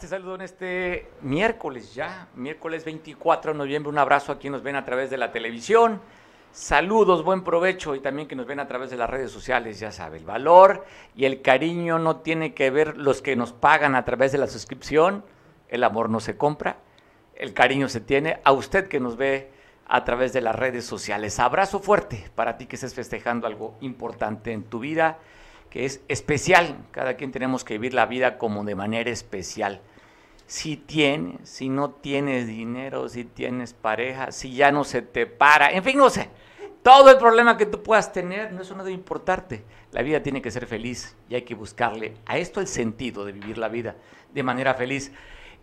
Te saludo en este miércoles ya, miércoles 24 de noviembre. Un abrazo a quienes nos ven a través de la televisión. Saludos, buen provecho y también que nos ven a través de las redes sociales, ya sabe, el valor y el cariño no tiene que ver los que nos pagan a través de la suscripción, el amor no se compra, el cariño se tiene a usted que nos ve a través de las redes sociales. Abrazo fuerte para ti que estés festejando algo importante en tu vida es especial. Cada quien tenemos que vivir la vida como de manera especial. Si tienes, si no tienes dinero, si tienes pareja, si ya no se te para, en fin, no sé. Todo el problema que tú puedas tener, no, eso no debe importarte. La vida tiene que ser feliz y hay que buscarle a esto el sentido de vivir la vida de manera feliz.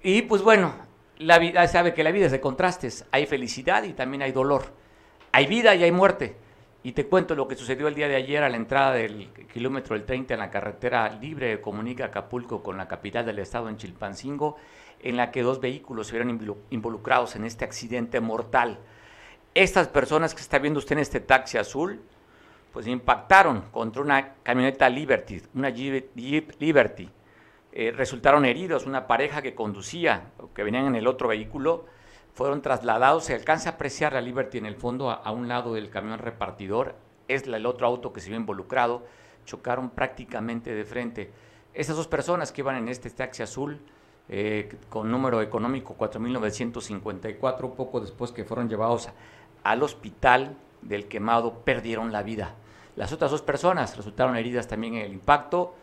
Y pues bueno, la vida sabe que la vida es de contrastes. Hay felicidad y también hay dolor. Hay vida y hay muerte. Y te cuento lo que sucedió el día de ayer a la entrada del kilómetro del 30 en la carretera libre que comunica Acapulco con la capital del estado en Chilpancingo, en la que dos vehículos se vieron involucrados en este accidente mortal. Estas personas que está viendo usted en este taxi azul, pues impactaron contra una camioneta Liberty, una Jeep Liberty. Eh, resultaron heridos, una pareja que conducía, que venían en el otro vehículo, fueron trasladados. Se alcanza a apreciar la Liberty en el fondo a, un lado del camión repartidor. Es el otro auto que se vio involucrado. Chocaron prácticamente de frente. Esas dos personas que iban en este taxi azul, eh, con número económico 4.954, poco después que fueron llevados al hospital del quemado, perdieron la vida. Las otras dos personas resultaron heridas también en el impacto.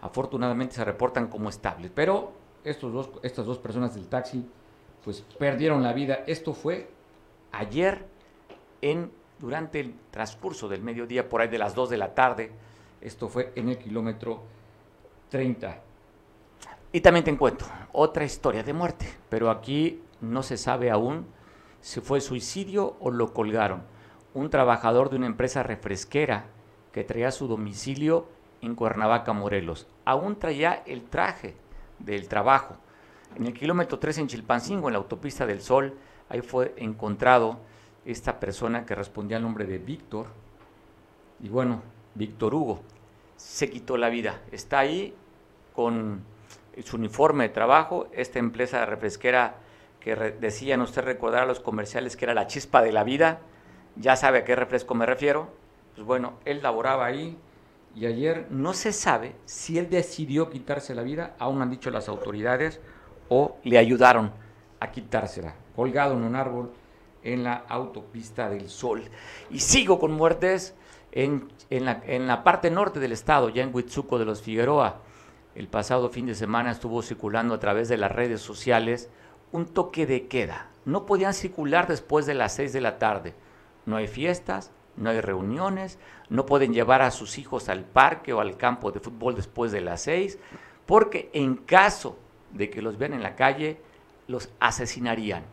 Afortunadamente se reportan como estables. Pero estos dos, estas dos personas del taxi pues perdieron la vida. Esto fue ayer en durante el transcurso del mediodía, por ahí de las 2 de la tarde. Esto fue en el kilómetro 30. Y también te encuentro otra historia de muerte, pero aquí no se sabe aún si fue suicidio o lo colgaron. Un trabajador de una empresa refresquera que traía su domicilio en Cuernavaca, Morelos. Aún traía el traje del trabajo en el kilómetro 3 en Chilpancingo, en la autopista del Sol, ahí fue encontrado esta persona que respondía al nombre de Víctor. Y bueno, Víctor Hugo se quitó la vida. Está ahí con su uniforme de trabajo, esta empresa refresquera que decían usted recordar a los comerciales que era la chispa de la vida, ya sabe a qué refresco me refiero. Pues bueno, él laboraba ahí y ayer no se sabe si él decidió quitarse la vida, aún han dicho las autoridades, o le ayudaron a quitársela, colgado en un árbol en la autopista del Sol. Y sigo con muertes en, la, en la parte norte del estado, ya en Huitzuco de los Figueroa. El pasado fin de semana estuvo circulando a través de las redes sociales un toque de queda. No podían circular después de las 6 de la tarde. No hay fiestas, no hay reuniones, no pueden llevar a sus hijos al parque o al campo de fútbol después de las 6, porque en caso de que los vean en la calle, los asesinarían.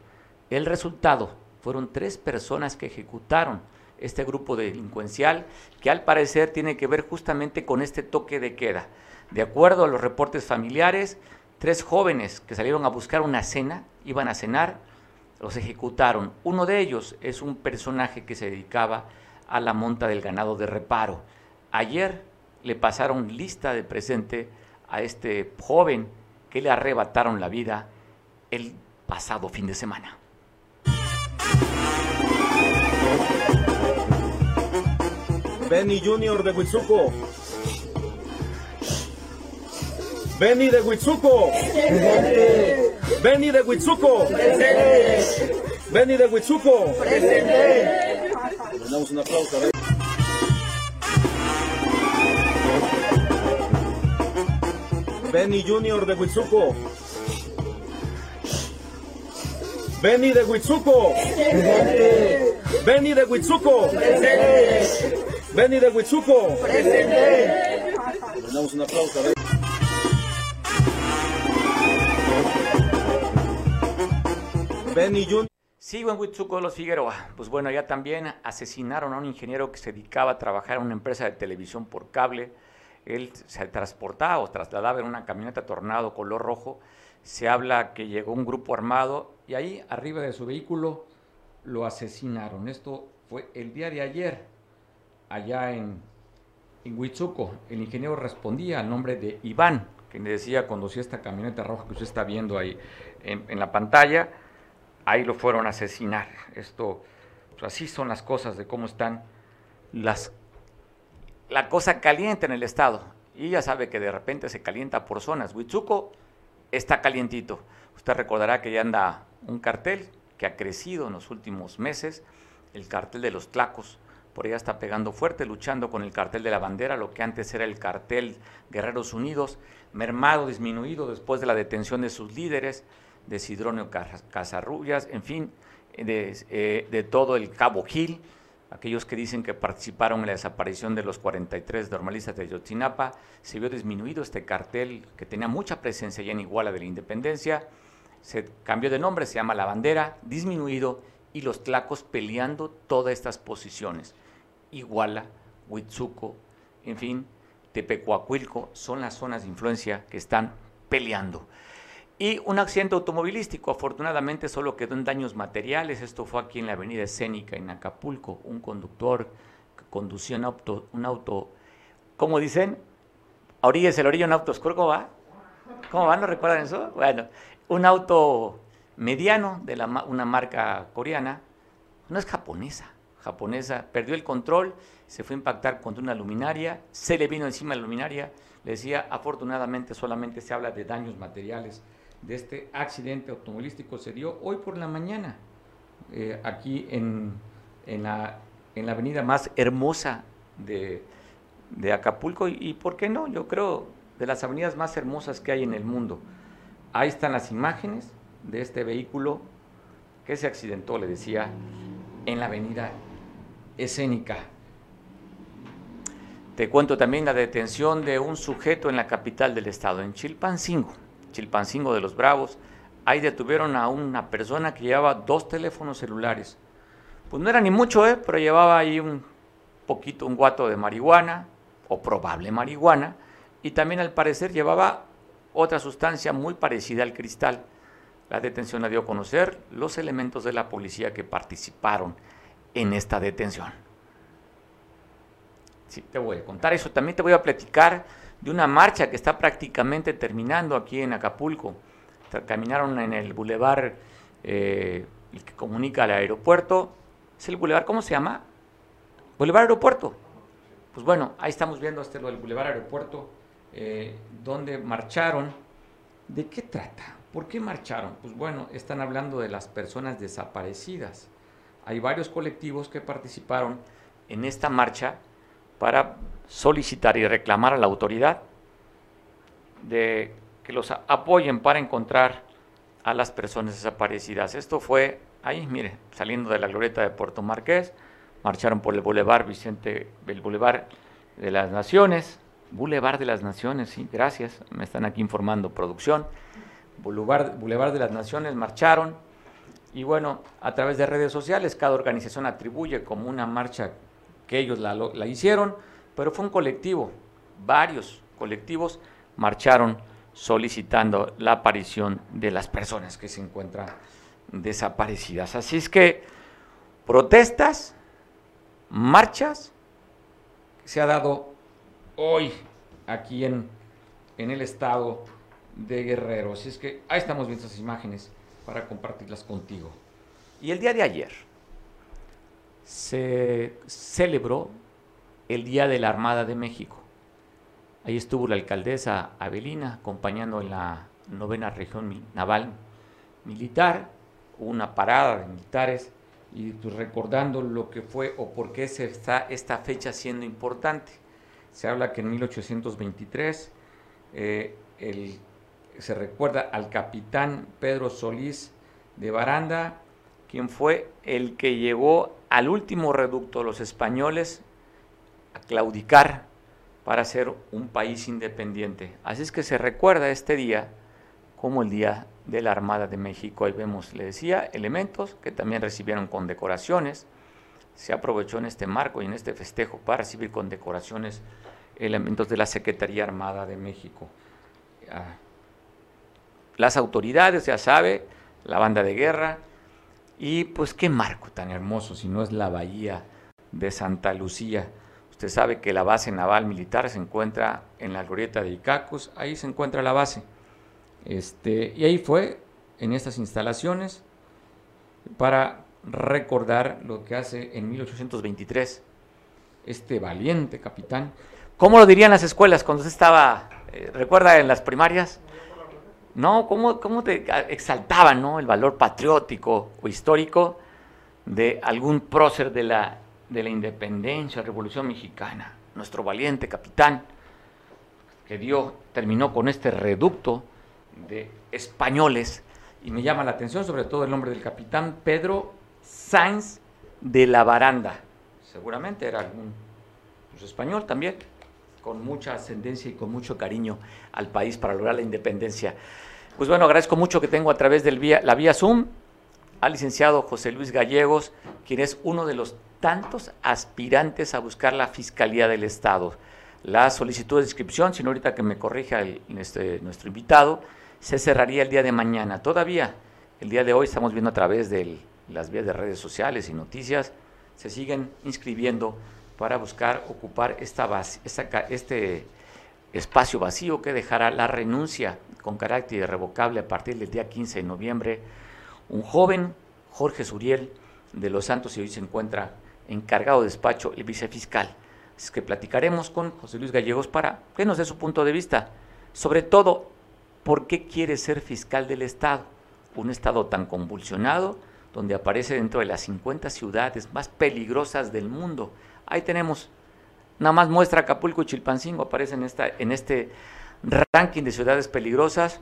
El resultado fueron tres personas que ejecutaron este grupo delincuencial que al parecer tiene que ver justamente con este toque de queda. De acuerdo a los reportes familiares, tres jóvenes que salieron a buscar una cena, iban a cenar, los ejecutaron. Uno de ellos es un personaje que se dedicaba a la monta del ganado de reparo. Ayer le pasaron lista de presente a este joven que le arrebataron la vida el pasado fin de semana. Benny Junior de Huitzuco. Benny de Huitzuco. Benny de Huitzuco. Benny de Huitzuco. Le damos un aplauso. Benny Junior de Huitzuco. Benny de Huitzuco. Benny de Huitzuco. Benny de Huitzuco. Le damos un aplauso. Benny Junior. Sigo en Huitzuco los Figueroa. Pues bueno, ya también asesinaron a un ingeniero que se dedicaba a trabajar en una empresa de televisión por cable él se transportaba o trasladaba en una camioneta tornado color rojo. Se habla que llegó un grupo armado y ahí arriba de su vehículo lo asesinaron. Esto fue el día de ayer, allá en, en Huitzuco. El ingeniero respondía al nombre de Iván, que le decía conducía esta camioneta roja que usted está viendo ahí en, la pantalla, ahí lo fueron a asesinar. Esto, pues así son las cosas de cómo están las la cosa caliente en el estado. Y ya sabe que de repente se calienta por zonas. Huitzuco está calientito. Usted recordará que ya anda un cartel que ha crecido en los últimos meses, el cartel de los tlacos. Por allá está pegando fuerte, luchando con el cartel de la bandera, lo que antes era el cartel Guerreros Unidos, mermado, disminuido después de la detención de sus líderes, de Sidronio Casarrubias, en fin, de, eh, de todo el Cabo Gil aquellos que dicen que participaron en la desaparición de los 43 normalistas de Yotzinapa, se vio disminuido este cartel que tenía mucha presencia ya en Iguala de la Independencia, se cambió de nombre, se llama La Bandera, disminuido, y los tlacos peleando todas estas posiciones. Iguala, Huitzuco, en fin, Tepecuacuilco, son las zonas de influencia que están peleando. Y un accidente automovilístico, afortunadamente solo quedó en daños materiales, esto fue aquí en la avenida Escénica, en Acapulco, un conductor que conducía un auto, un auto ¿cómo dicen? A orillas el orillo un auto oscuro, ¿cómo va? ¿Cómo va? ¿No recuerdan eso? Bueno, un auto mediano de la, una marca coreana, no es japonesa, japonesa, perdió el control, se fue a impactar contra una luminaria, se le vino encima la luminaria, le decía, afortunadamente solamente se habla de daños materiales de este accidente automovilístico se dio hoy por la mañana, eh, aquí en, en, la, en, la, avenida más hermosa de, de Acapulco y, y, ¿por qué no? Yo creo de las avenidas más hermosas que hay en el mundo. Ahí están las imágenes de este vehículo que se accidentó, le decía, en la avenida escénica. Te cuento también la detención de un sujeto en la capital del estado, en Chilpancingo. Chilpancingo de los Bravos, ahí detuvieron a una persona que llevaba dos teléfonos celulares. Pues no era ni mucho, ¿eh? pero llevaba ahí un poquito, un guato de marihuana, o probable marihuana, y también al parecer llevaba otra sustancia muy parecida al cristal. La detención la dio a conocer los elementos de la policía que participaron en esta detención. Sí, te voy a contar eso. También te voy a platicar de una marcha que está prácticamente terminando aquí en Acapulco. Caminaron en el bulevar eh, que comunica al aeropuerto. ¿Es el bulevar? ¿Cómo se llama? Bulevar Aeropuerto. Pues bueno, ahí estamos viendo este lo del bulevar Aeropuerto, eh, donde marcharon. ¿De qué trata? ¿Por qué marcharon? Pues bueno, están hablando de las personas desaparecidas. Hay varios colectivos que participaron en esta marcha para solicitar y reclamar a la autoridad de que los apoyen para encontrar a las personas desaparecidas. Esto fue ahí, mire, saliendo de la glorieta de Puerto Marqués, marcharon por el Boulevard Vicente, el Boulevard de las Naciones, Boulevard de las Naciones, sí, gracias, me están aquí informando producción, Boulevard, Boulevard de las Naciones marcharon y bueno, a través de redes sociales cada organización atribuye como una marcha que ellos la, la hicieron, pero fue un colectivo, varios colectivos marcharon solicitando la aparición de las personas que se encuentran desaparecidas. Así es que protestas, marchas, se ha dado hoy aquí en, en el estado de Guerrero. Así es que ahí estamos viendo esas imágenes para compartirlas contigo. Y el día de ayer se celebró el Día de la Armada de México. Ahí estuvo la alcaldesa Avelina acompañando en la novena región naval militar, una parada de militares y pues, recordando lo que fue o por qué se está esta fecha siendo importante. Se habla que en 1823 eh, se recuerda al capitán Pedro Solís de Baranda, quien fue el que llegó al último reducto de los españoles a claudicar para ser un país independiente. Así es que se recuerda este día como el Día de la Armada de México. Ahí vemos, le decía, elementos que también recibieron condecoraciones. Se aprovechó en este marco y en este festejo para recibir condecoraciones elementos de la Secretaría Armada de México. Ah, las autoridades, ya sabe, la banda de guerra, y pues qué marco tan hermoso, si no es la bahía de Santa Lucía. Usted sabe que la base naval militar se encuentra en la glorieta de Icacos, ahí se encuentra la base. Este, y ahí fue, en estas instalaciones, para recordar lo que hace en 1823 este valiente capitán. ¿Cómo lo dirían las escuelas cuando usted estaba, eh, recuerda en las primarias? No, ¿cómo, cómo te exaltaban ¿no? el valor patriótico o histórico de algún prócer de la, de la independencia, revolución mexicana? Nuestro valiente capitán que dio, terminó con este reducto de españoles y me llama la atención sobre todo el nombre del capitán Pedro Sainz de la Baranda. Seguramente era algún pues, español también, con mucha ascendencia y con mucho cariño al país para lograr la independencia. Pues bueno, agradezco mucho que tengo a través de la vía Zoom al licenciado José Luis Gallegos, quien es uno de los tantos aspirantes a buscar la Fiscalía del Estado. La solicitud de inscripción, si no ahorita que me corrija este, nuestro invitado, se cerraría el día de mañana. Todavía, el día de hoy estamos viendo a través de las vías de redes sociales y noticias, se siguen inscribiendo para buscar ocupar esta este espacio vacío que dejará la renuncia con carácter irrevocable a partir del día 15 de noviembre. Un joven, Jorge Suriel, de Los Santos, y hoy se encuentra encargado de despacho, el vicefiscal. Es que platicaremos con José Luis Gallegos para que nos dé su punto de vista. Sobre todo, ¿por qué quiere ser fiscal del Estado? Un Estado tan convulsionado, donde aparece dentro de las 50 ciudades más peligrosas del mundo. Ahí tenemos, nada más muestra Acapulco y Chilpancingo, aparece en, esta, en este ranking de ciudades peligrosas,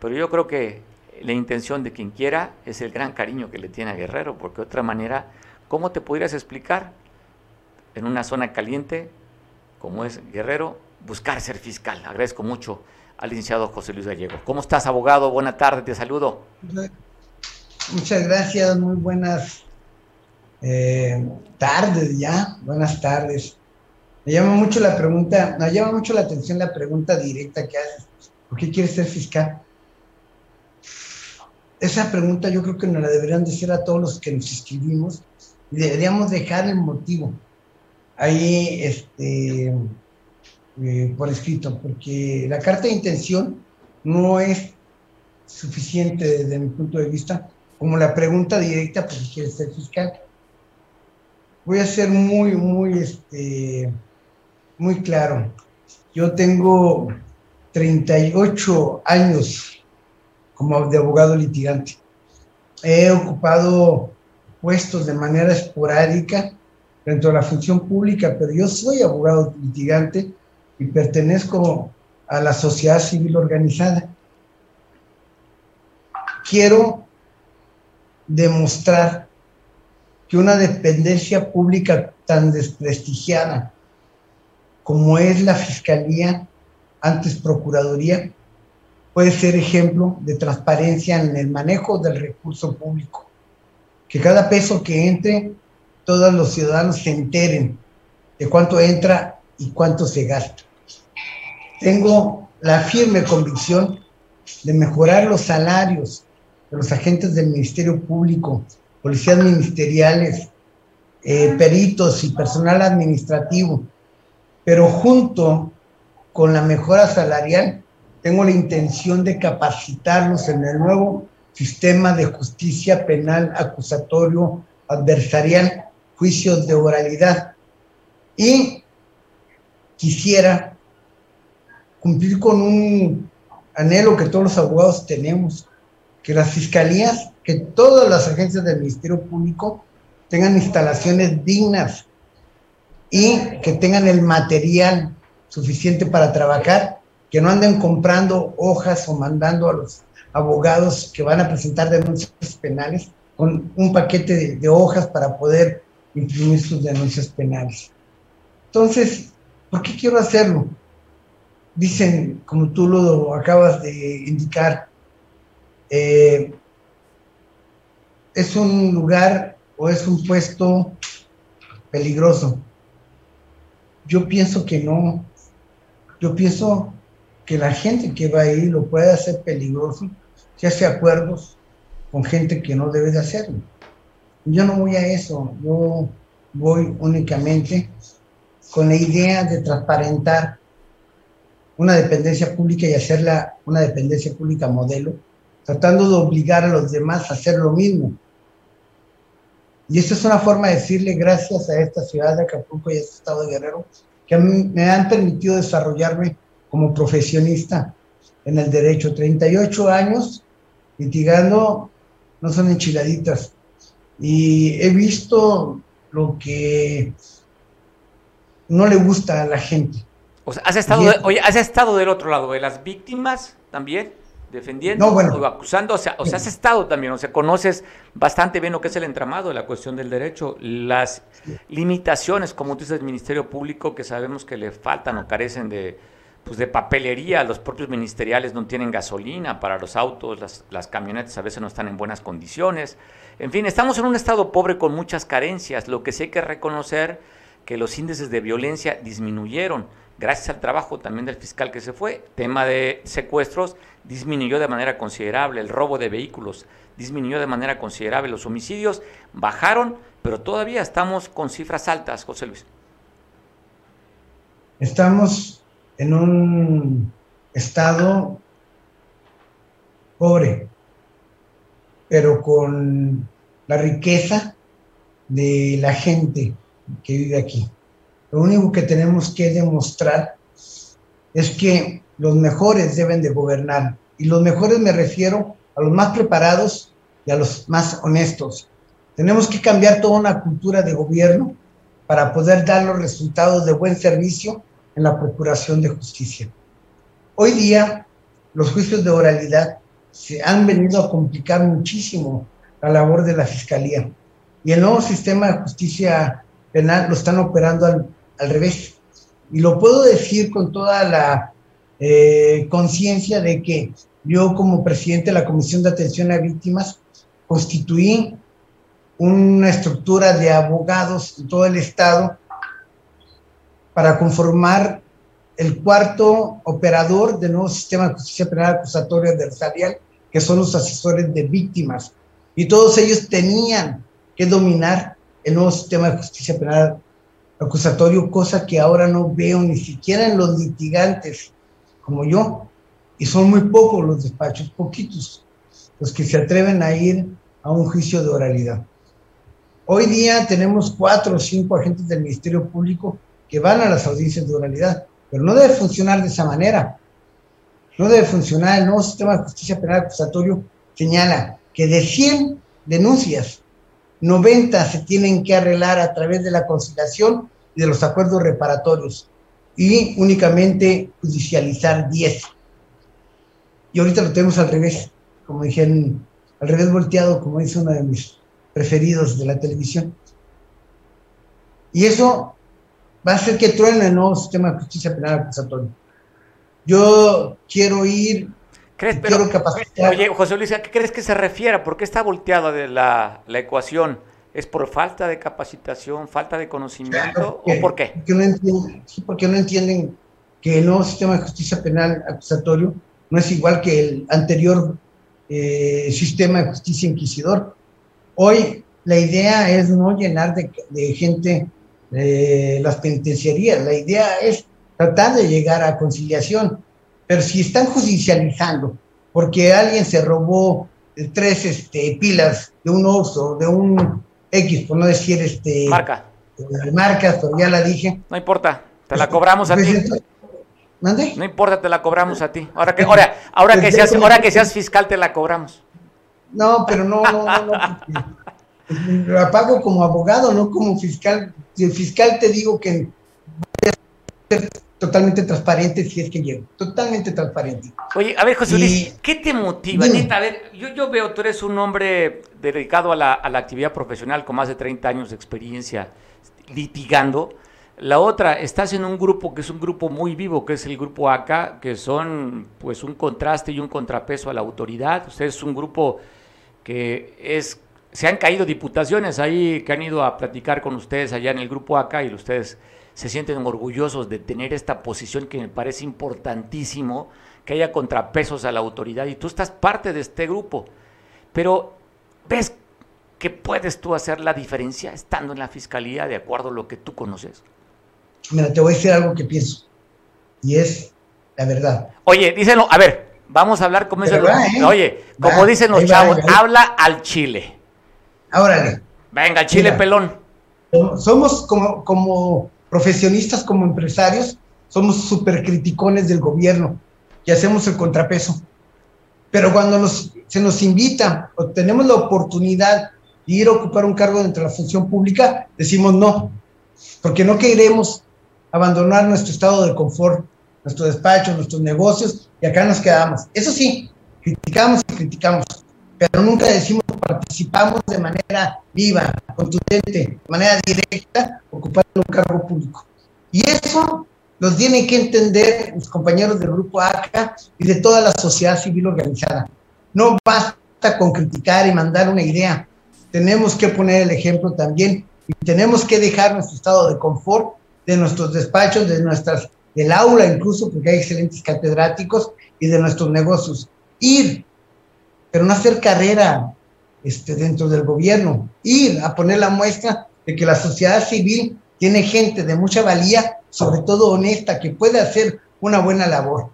pero yo creo que la intención de quien quiera es el gran cariño que le tiene a Guerrero, porque de otra manera, ¿cómo te podrías explicar en una zona caliente como es Guerrero buscar ser fiscal? Agradezco mucho al licenciado José Luis Gallego. ¿Cómo estás, abogado? Buena tarde, te saludo. Muchas gracias, muy buenas eh, tardes ya, buenas tardes. Me llama mucho la pregunta, me llama mucho la atención la pregunta directa que haces. ¿Por qué quieres ser fiscal? Esa pregunta yo creo que nos la deberían decir a todos los que nos inscribimos y deberíamos dejar el motivo ahí este, eh, por escrito, porque la carta de intención no es suficiente desde mi punto de vista como la pregunta directa, ¿por qué quieres ser fiscal? Voy a ser muy, muy, este, muy claro. Yo tengo 38 años como de abogado litigante. He ocupado puestos de manera esporádica dentro de la función pública, pero yo soy abogado litigante y pertenezco a la sociedad civil organizada. Quiero demostrar que una dependencia pública tan desprestigiada como es la Fiscalía, antes Procuraduría, puede ser ejemplo de transparencia en el manejo del recurso público. Que cada peso que entre, todos los ciudadanos se enteren de cuánto entra y cuánto se gasta. Tengo la firme convicción de mejorar los salarios de los agentes del Ministerio Público, policías ministeriales, eh, peritos y personal administrativo, pero junto con la mejora salarial, tengo la intención de capacitarlos en el nuevo sistema de justicia penal acusatorio adversarial, juicios de oralidad. Y quisiera cumplir con un anhelo que todos los abogados tenemos, que las fiscalías, que todas las agencias del Ministerio Público tengan instalaciones dignas y que tengan el material suficiente para trabajar, que no anden comprando hojas o mandando a los abogados que van a presentar denuncias penales con un paquete de, hojas para poder imprimir sus denuncias penales. Entonces, ¿por qué quiero hacerlo? Dicen, como tú lo acabas de indicar, eh, es un lugar o es un puesto peligroso. Yo pienso que no. Yo pienso que la gente que va ahí lo puede hacer peligroso si hace acuerdos con gente que no debe de hacerlo. Yo no voy a eso, yo voy únicamente con la idea de transparentar una dependencia pública y hacerla una dependencia pública modelo, tratando de obligar a los demás a hacer lo mismo. Y esta es una forma de decirle gracias a esta ciudad de Acapulco y a este estado de Guerrero, que me han permitido desarrollarme como profesionista en el derecho. 38 años litigando, no son enchiladitas. Y he visto lo que no le gusta a la gente. O sea, ¿has estado, oye, ¿has estado del otro lado, de las víctimas también? Defendiendo o acusando, o sea, o sea, has estado también, o sea, conoces bastante bien lo que es el entramado de la cuestión del derecho, las limitaciones, como tú dices, del Ministerio Público, que sabemos que le faltan o carecen de, pues de papelería, los propios ministeriales no tienen gasolina para los autos, las, las camionetas a veces no están en buenas condiciones, en fin, estamos en un estado pobre con muchas carencias, lo que sí hay que reconocer que los índices de violencia disminuyeron, gracias al trabajo también del fiscal que se fue, tema de secuestros disminuyó de manera considerable, el robo de vehículos disminuyó de manera considerable, los homicidios bajaron, pero todavía estamos con cifras altas, José Luis. Estamos en un estado pobre, pero con la riqueza de la gente que vive aquí. Lo único que tenemos que demostrar es que los mejores deben de gobernar. Y los mejores me refiero a los más preparados y a los más honestos. Tenemos que cambiar toda una cultura de gobierno para poder dar los resultados de buen servicio en la procuración de justicia. Hoy día, los juicios de oralidad se han venido a complicar muchísimo la labor de la Fiscalía. Y el nuevo sistema de justicia penal lo están operando al, al revés. Y lo puedo decir con toda la eh, conciencia de que yo como presidente de la Comisión de Atención a Víctimas constituí una estructura de abogados en todo el estado para conformar el cuarto operador del nuevo sistema de justicia penal acusatoria adversarial, que son los asesores de víctimas. Y todos ellos tenían que dominar el nuevo sistema de justicia penal acusatorio, cosa que ahora no veo ni siquiera en los litigantes como yo, y son muy pocos los despachos, poquitos, los que se atreven a ir a un juicio de oralidad. Hoy día tenemos cuatro o cinco agentes del Ministerio Público que van a las audiencias de oralidad, pero no debe funcionar de esa manera. No debe funcionar. El nuevo sistema de justicia penal acusatorio señala que de 100 denuncias, 90 se tienen que arreglar a través de la conciliación y de los acuerdos reparatorios y únicamente judicializar 10. Y ahorita lo tenemos al revés, como dijeron, al revés volteado, como dice uno de mis preferidos de la televisión. Y eso va a hacer que truene el nuevo sistema de justicia penal acusatorio. Yo quiero ir, ¿Crees, quiero capacitar. Oye, José Luis, ¿a qué crees que se refiere? ¿Por qué está volteada de la, la ecuación? ¿Es por falta de capacitación, falta de conocimiento o por qué? Porque no, entienden, porque no entienden que el nuevo sistema de justicia penal acusatorio no es igual que el anterior eh, sistema de justicia inquisidor. Hoy la idea es no llenar de, de gente eh, las penitenciarías, la idea es tratar de llegar a conciliación, pero si están judicializando porque alguien se robó tres este, pilas de un oso, de un X, por no decir este. Marca. Eh, marcas, pero ya la dije. No importa, te la cobramos a ti. ¿Mande? No importa, te la cobramos a ti. Ahora que, ahora, ahora que seas, ahora que seas fiscal, te la cobramos. No, pero no, no, no, no. La pago como abogado, no como fiscal. Si el fiscal te digo que totalmente transparente si es que llego. Totalmente transparente. Oye, a ver, José Luis, ¿qué te motiva? a ver, yo, yo veo, tú eres un hombre dedicado a la, a la actividad profesional con más de 30 años de experiencia litigando. La otra, estás en un grupo que es un grupo muy vivo, que es el grupo ACA, que son pues un contraste y un contrapeso a la autoridad. Usted es un grupo que es, se han caído diputaciones ahí que han ido a platicar con ustedes allá en el grupo ACA y ustedes se sienten orgullosos de tener esta posición que me parece importantísimo, que haya contrapesos a la autoridad y tú estás parte de este grupo. Pero ¿ves que puedes tú hacer la diferencia estando en la fiscalía de acuerdo a lo que tú conoces? Mira, te voy a decir algo que pienso. Y es la verdad. Oye, díselo, a ver, vamos a hablar como dicen los, ¿eh? Oye, como dicen los va, chavos, va. habla al chile. Órale. Venga, chile Mira. pelón. Somos como, como profesionistas, como empresarios, somos súper criticones del gobierno y hacemos el contrapeso. Pero cuando nos, se nos invita o tenemos la oportunidad de ir a ocupar un cargo dentro de la función pública, decimos no, porque no queremos abandonar nuestro estado de confort, nuestro despacho, nuestros negocios, y acá nos quedamos. Eso sí, criticamos y criticamos, pero nunca decimos participamos de manera viva, contundente, de manera directa, ocupando un cargo público. Y eso los tienen que entender los compañeros del Grupo ACA y de toda la sociedad civil organizada. No basta con criticar y mandar una idea. Tenemos que poner el ejemplo también y tenemos que dejar nuestro estado de confort de nuestros despachos, de nuestras, del aula incluso, porque hay excelentes catedráticos, y de nuestros negocios. Ir, pero no hacer carrera este, dentro del gobierno, ir a poner la muestra de que la sociedad civil tiene gente de mucha valía, sobre todo honesta, que puede hacer una buena labor.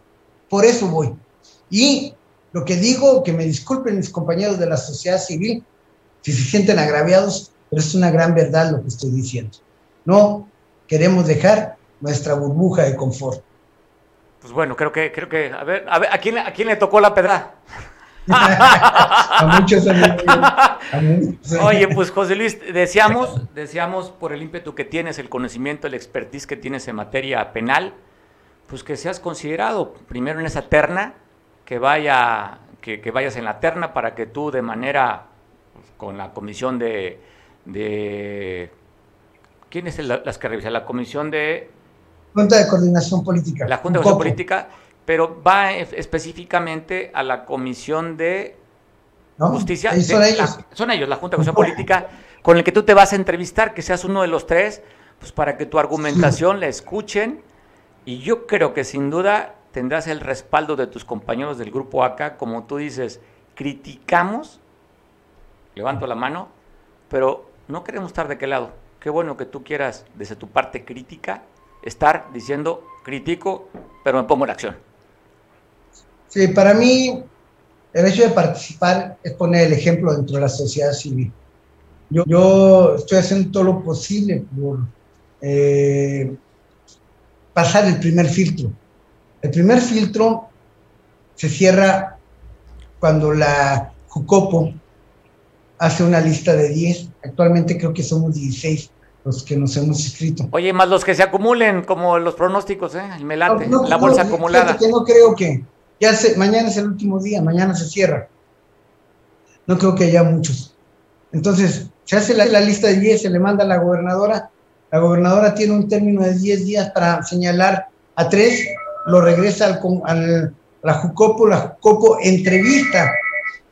Por eso voy. Y lo que digo, que me disculpen mis compañeros de la sociedad civil, si se sienten agraviados, pero es una gran verdad lo que estoy diciendo. No queremos dejar nuestra burbuja de confort. Pues bueno, creo que, creo que, a ver, a ver, ¿a quién, a quién le tocó la pedra? A muchos amigos. A muchos. Oye, pues José Luis, deseamos, deseamos por el ímpetu que tienes, el conocimiento, el expertise que tienes en materia penal, pues que seas considerado primero en esa terna, que vaya, que, que vayas en la terna para que tú de manera, pues, con la comisión de, de ¿quién es el- las que revisan? La comisión de Junta de Coordinación Política. la Junta de. Coordinación Política, pero va específicamente a la comisión de ¿no? Justicia. De son la- ellos. son ellos, la Junta de Acción Política, con el que tú te vas a entrevistar, que seas uno de los tres, pues para que tu argumentación la escuchen. Y yo creo que sin duda tendrás el respaldo de tus compañeros del grupo ACA, como tú dices, criticamos, levanto la mano, pero no queremos estar de qué lado. Qué bueno que tú quieras, desde tu parte crítica, estar diciendo, critico, pero me pongo en acción. Sí, para mí el hecho de participar es poner el ejemplo dentro de la sociedad civil. Yo, yo estoy haciendo todo lo posible por eh, pasar el primer filtro. El primer filtro se cierra cuando la Jucopo hace una lista de 10. Actualmente creo que somos 16 los que nos hemos inscrito. Oye, más los que se acumulen, como los pronósticos, ¿eh? el melate, No, no, la bolsa acumulada. que no creo que. Ya se, mañana es el último día, mañana se cierra. No creo que haya muchos. Entonces, se hace la, lista de 10, se le manda a la gobernadora. La gobernadora tiene un término de 10 días para señalar a tres, lo regresa al- a la Jucopo, la Jucopo entrevista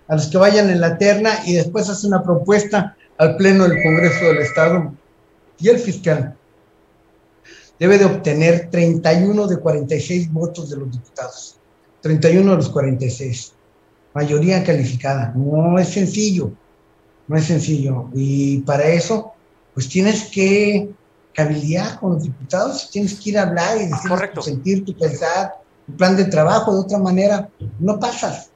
a los que vayan en la terna y después hace una propuesta al Pleno del Congreso del Estado. Y el fiscal debe de obtener 31 de 46 votos de los diputados. 31 de los 46. Mayoría calificada. No es sencillo. No es sencillo. Y para eso, pues tienes que cabildear con los diputados, tienes que ir a hablar y decir tu sentir, tu pensar, tu plan de trabajo. De otra manera, no pasas.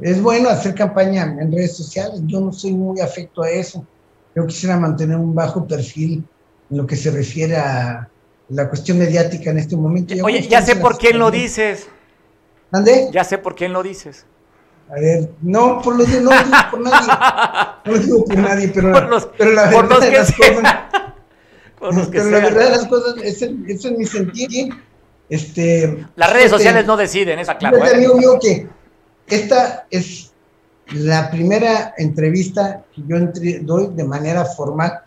Es bueno hacer campaña en redes sociales. Yo no soy muy afecto a eso. Yo quisiera mantener un bajo perfil en lo que se refiere a la cuestión mediática en este momento. Oye, como ya sé por quién lo dices. ¿Mande? Ya sé por quién lo dices. A ver, no, por los de, no lo digo por nadie. No lo digo por nadie, pero, Por los- pero la por verdad los de que las cosas, Con los que pero la verdad de las cosas, eso es mi sentir. Este, Las redes fíjate, sociales no deciden, eso claro. Fíjate, ¿eh? amigo mío, que esta es la primera entrevista que yo entre- doy de manera formal.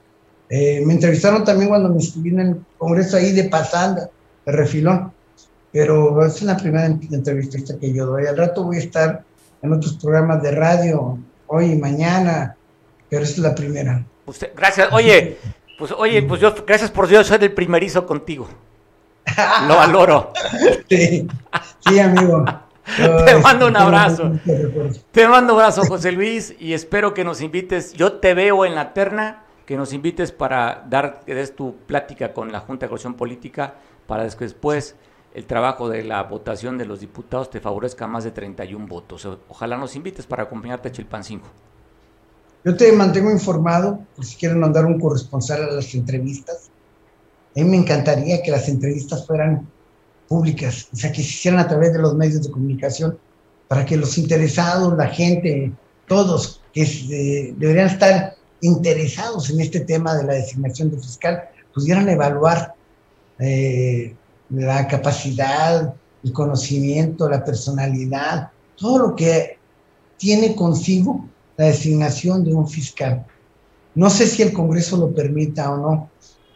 Eh, me entrevistaron también cuando me inscribí en el congreso ahí de pasanda, de refilón, pero esa es la primera en- entrevista que yo doy. Al rato voy a estar en otros programas de radio, hoy y mañana, pero esta es la primera. Usted- gracias. Oye, pues oye, pues yo, gracias por Dios, soy el primerizo contigo. Lo valoro. Sí, sí, amigo. Te mando un abrazo. Te mando un abrazo, José Luis, y espero que nos invites. Yo te veo en la terna que nos invites para dar, que des tu plática con la Junta de Coalición Política para que después el trabajo de la votación de los diputados te favorezca más de 31 votos. Ojalá nos invites para acompañarte a Chilpancingo. Yo te mantengo informado, por si quieren mandar un corresponsal a las entrevistas. A mí me encantaría que las entrevistas fueran públicas, o sea, que se hicieran a través de los medios de comunicación, para que los interesados, la gente, todos, que eh, deberían estar interesados en este tema de la designación de fiscal, pudieran evaluar eh, la capacidad, el conocimiento, la personalidad, todo lo que tiene consigo la designación de un fiscal. No sé si el Congreso lo permita o no,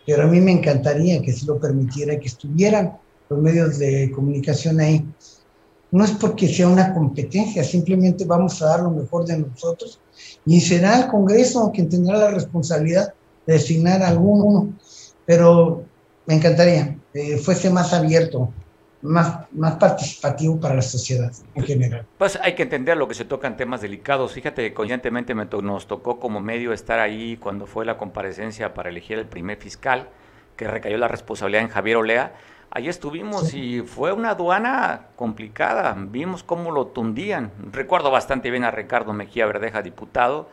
pero a mí me encantaría que si lo permitiera, que estuvieran los medios de comunicación ahí. No es porque sea una competencia, simplemente vamos a dar lo mejor de nosotros y será el Congreso quien tendrá la responsabilidad de designar a alguno, pero me encantaría que fuese más abierto, más, más participativo para la sociedad en general. Pues hay que entender lo que se tocan temas delicados. Fíjate que coincidentemente nos tocó como medio estar ahí cuando fue la comparecencia para elegir el primer fiscal, que recayó la responsabilidad en Javier Olea. Allí estuvimos y fue una aduana complicada. Vimos cómo lo tundían. Recuerdo bastante bien a Ricardo Mejía Verdeja, diputado,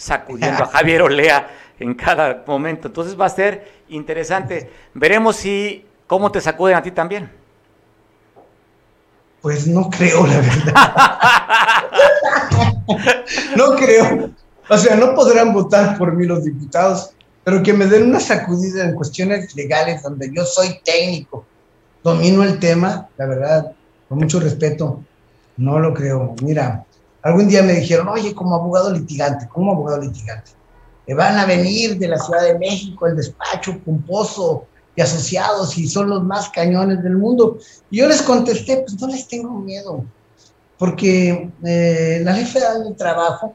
sacudiendo a Javier Olea en cada momento. Entonces va a ser interesante. Veremos si cómo te sacuden a ti también. Pues no creo, la verdad. no creo. O sea, no podrán votar por mí los diputados, pero que me den una sacudida en cuestiones legales donde yo soy técnico, domino el tema, la verdad, con mucho respeto, no lo creo. Mira, algún día me dijeron, oye, como abogado litigante, como abogado litigante, me van a venir de la Ciudad de México el despacho pomposo, y asociados y son los más cañones del mundo. Y yo les contesté, pues no les tengo miedo, porque eh, la ley federal del trabajo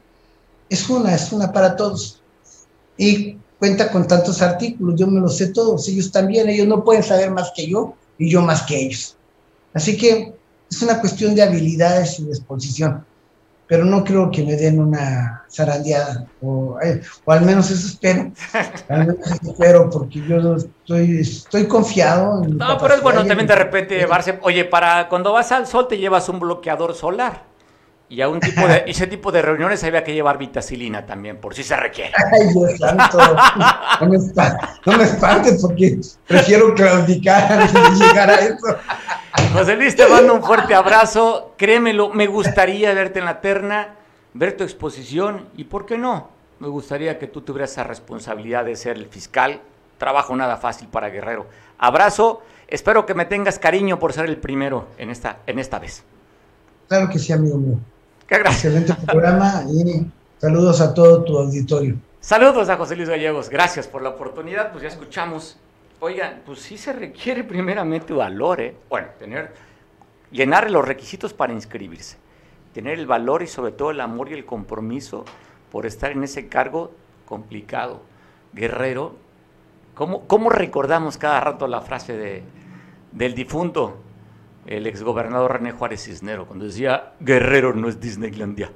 es una, es una para todos. Y cuenta con tantos artículos, yo me los sé todos, ellos también, ellos no pueden saber más que yo y yo más que ellos. Así que es una cuestión de habilidades y de exposición pero no creo que me den una zarandeada, o, eh, o al menos eso espero, al menos eso espero, porque yo estoy, estoy confiado. En no, pero es bueno también de repente llevarse, oye, para cuando vas al sol te llevas un bloqueador solar. Y a un tipo de, ese tipo de reuniones había que llevar vitacilina también, por si se requiere. Ay, Dios santo. No me, no me espantes porque prefiero claudicar antes de llegar a eso. José Luis, te mando un fuerte abrazo. Créemelo, me gustaría verte en la terna, ver tu exposición y, ¿por qué no? Me gustaría que tú tuvieras esa responsabilidad de ser el fiscal. Trabajo nada fácil para Guerrero. Abrazo. Espero que me tengas cariño por ser el primero en esta, en esta vez. Claro que sí, amigo mío. Qué gracias. Excelente programa y saludos a todo tu auditorio. Saludos a José Luis Gallegos. Gracias por la oportunidad. Pues ya escuchamos Oigan, pues sí se requiere primeramente valor, ¿eh? Bueno, tener, llenar los requisitos para inscribirse, tener el valor y sobre todo el amor y el compromiso por estar en ese cargo complicado. Guerrero, ¿cómo, cómo recordamos cada rato la frase de, del difunto, el exgobernador René Juárez Cisnero, cuando decía, Guerrero no es Disneylandia?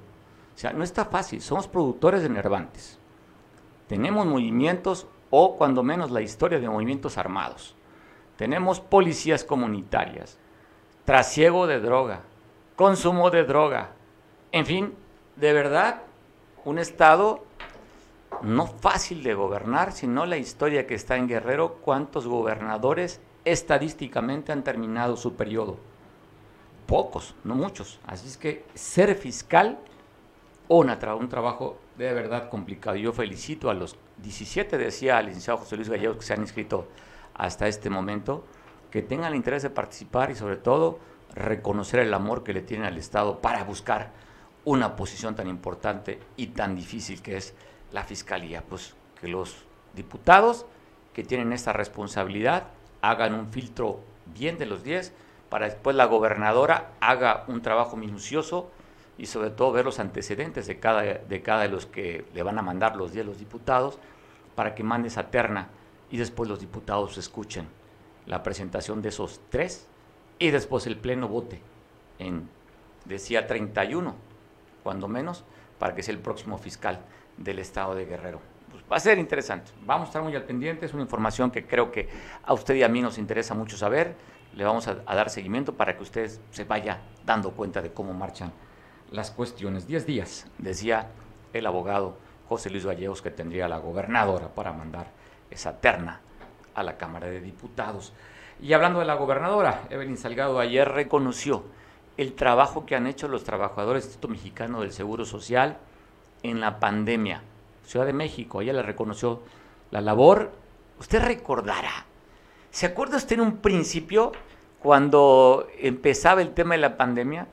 O sea, no está fácil, somos productores de nervantes. Tenemos movimientos o cuando menos la historia de movimientos armados. Tenemos policías comunitarias, trasiego de droga, consumo de droga, en fin, de verdad, un Estado no fácil de gobernar, sino la historia que está en Guerrero, cuántos gobernadores estadísticamente han terminado su periodo. Pocos, no muchos. Así es que ser fiscal, un trabajo de verdad complicado. Yo felicito a los 17, decía el licenciado José Luis Gallegos, que se han inscrito hasta este momento, que tengan el interés de participar y sobre todo reconocer el amor que le tienen al Estado para buscar una posición tan importante y tan difícil que es la Fiscalía. Pues que los diputados que tienen esta responsabilidad hagan un filtro bien de los 10 para después la gobernadora haga un trabajo minucioso y sobre todo ver los antecedentes de cada de, cada de los que le van a mandar los 10 los diputados para que mande esa terna y después los diputados escuchen la presentación de esos tres y después el pleno vote en, decía 31, cuando menos, para que sea el próximo fiscal del estado de Guerrero. Pues, va a ser interesante. Vamos a estar muy al pendiente, es una información que creo que a usted y a mí nos interesa mucho saber. Le vamos a, dar seguimiento para que usted se vaya dando cuenta de cómo marchan las cuestiones. Diez días, decía el abogado José Luis Gallegos, que tendría la gobernadora para mandar esa terna a la Cámara de Diputados. Y hablando de la gobernadora, Evelyn Salgado ayer reconoció el trabajo que han hecho los trabajadores del Instituto Mexicano del Seguro Social en la pandemia. Ciudad de México, ella le reconoció la labor. Usted recordará, ¿se acuerda usted en un principio cuando empezaba el tema de la pandemia?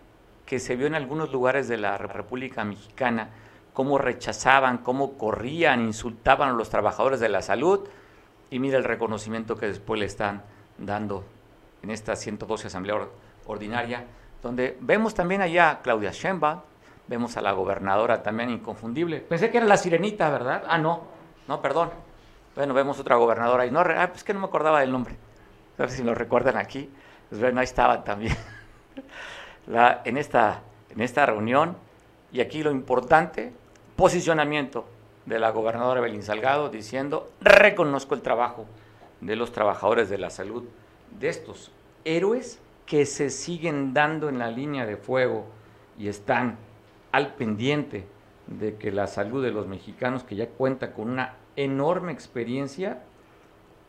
que se vio en algunos lugares de la República Mexicana, cómo rechazaban, cómo corrían, insultaban a los trabajadores de la salud, y mira el reconocimiento que después le están dando en esta 112 Asamblea Ordinaria, donde vemos también allá a Claudia Sheinbaum, vemos a la gobernadora también inconfundible. Pensé que era la sirenita, ¿verdad? Ah, no, no, perdón. Bueno, vemos otra gobernadora y no, ah, pues que no me acordaba del nombre. A ver si lo recuerdan aquí. Pues bueno, ahí estaban también. la, en, esta, en esta reunión. Y aquí lo importante, posicionamiento de la gobernadora Belín Salgado diciendo, reconozco el trabajo de los trabajadores de la salud, de estos héroes que se siguen dando en la línea de fuego y están al pendiente de que la salud de los mexicanos, que ya cuenta con una enorme experiencia,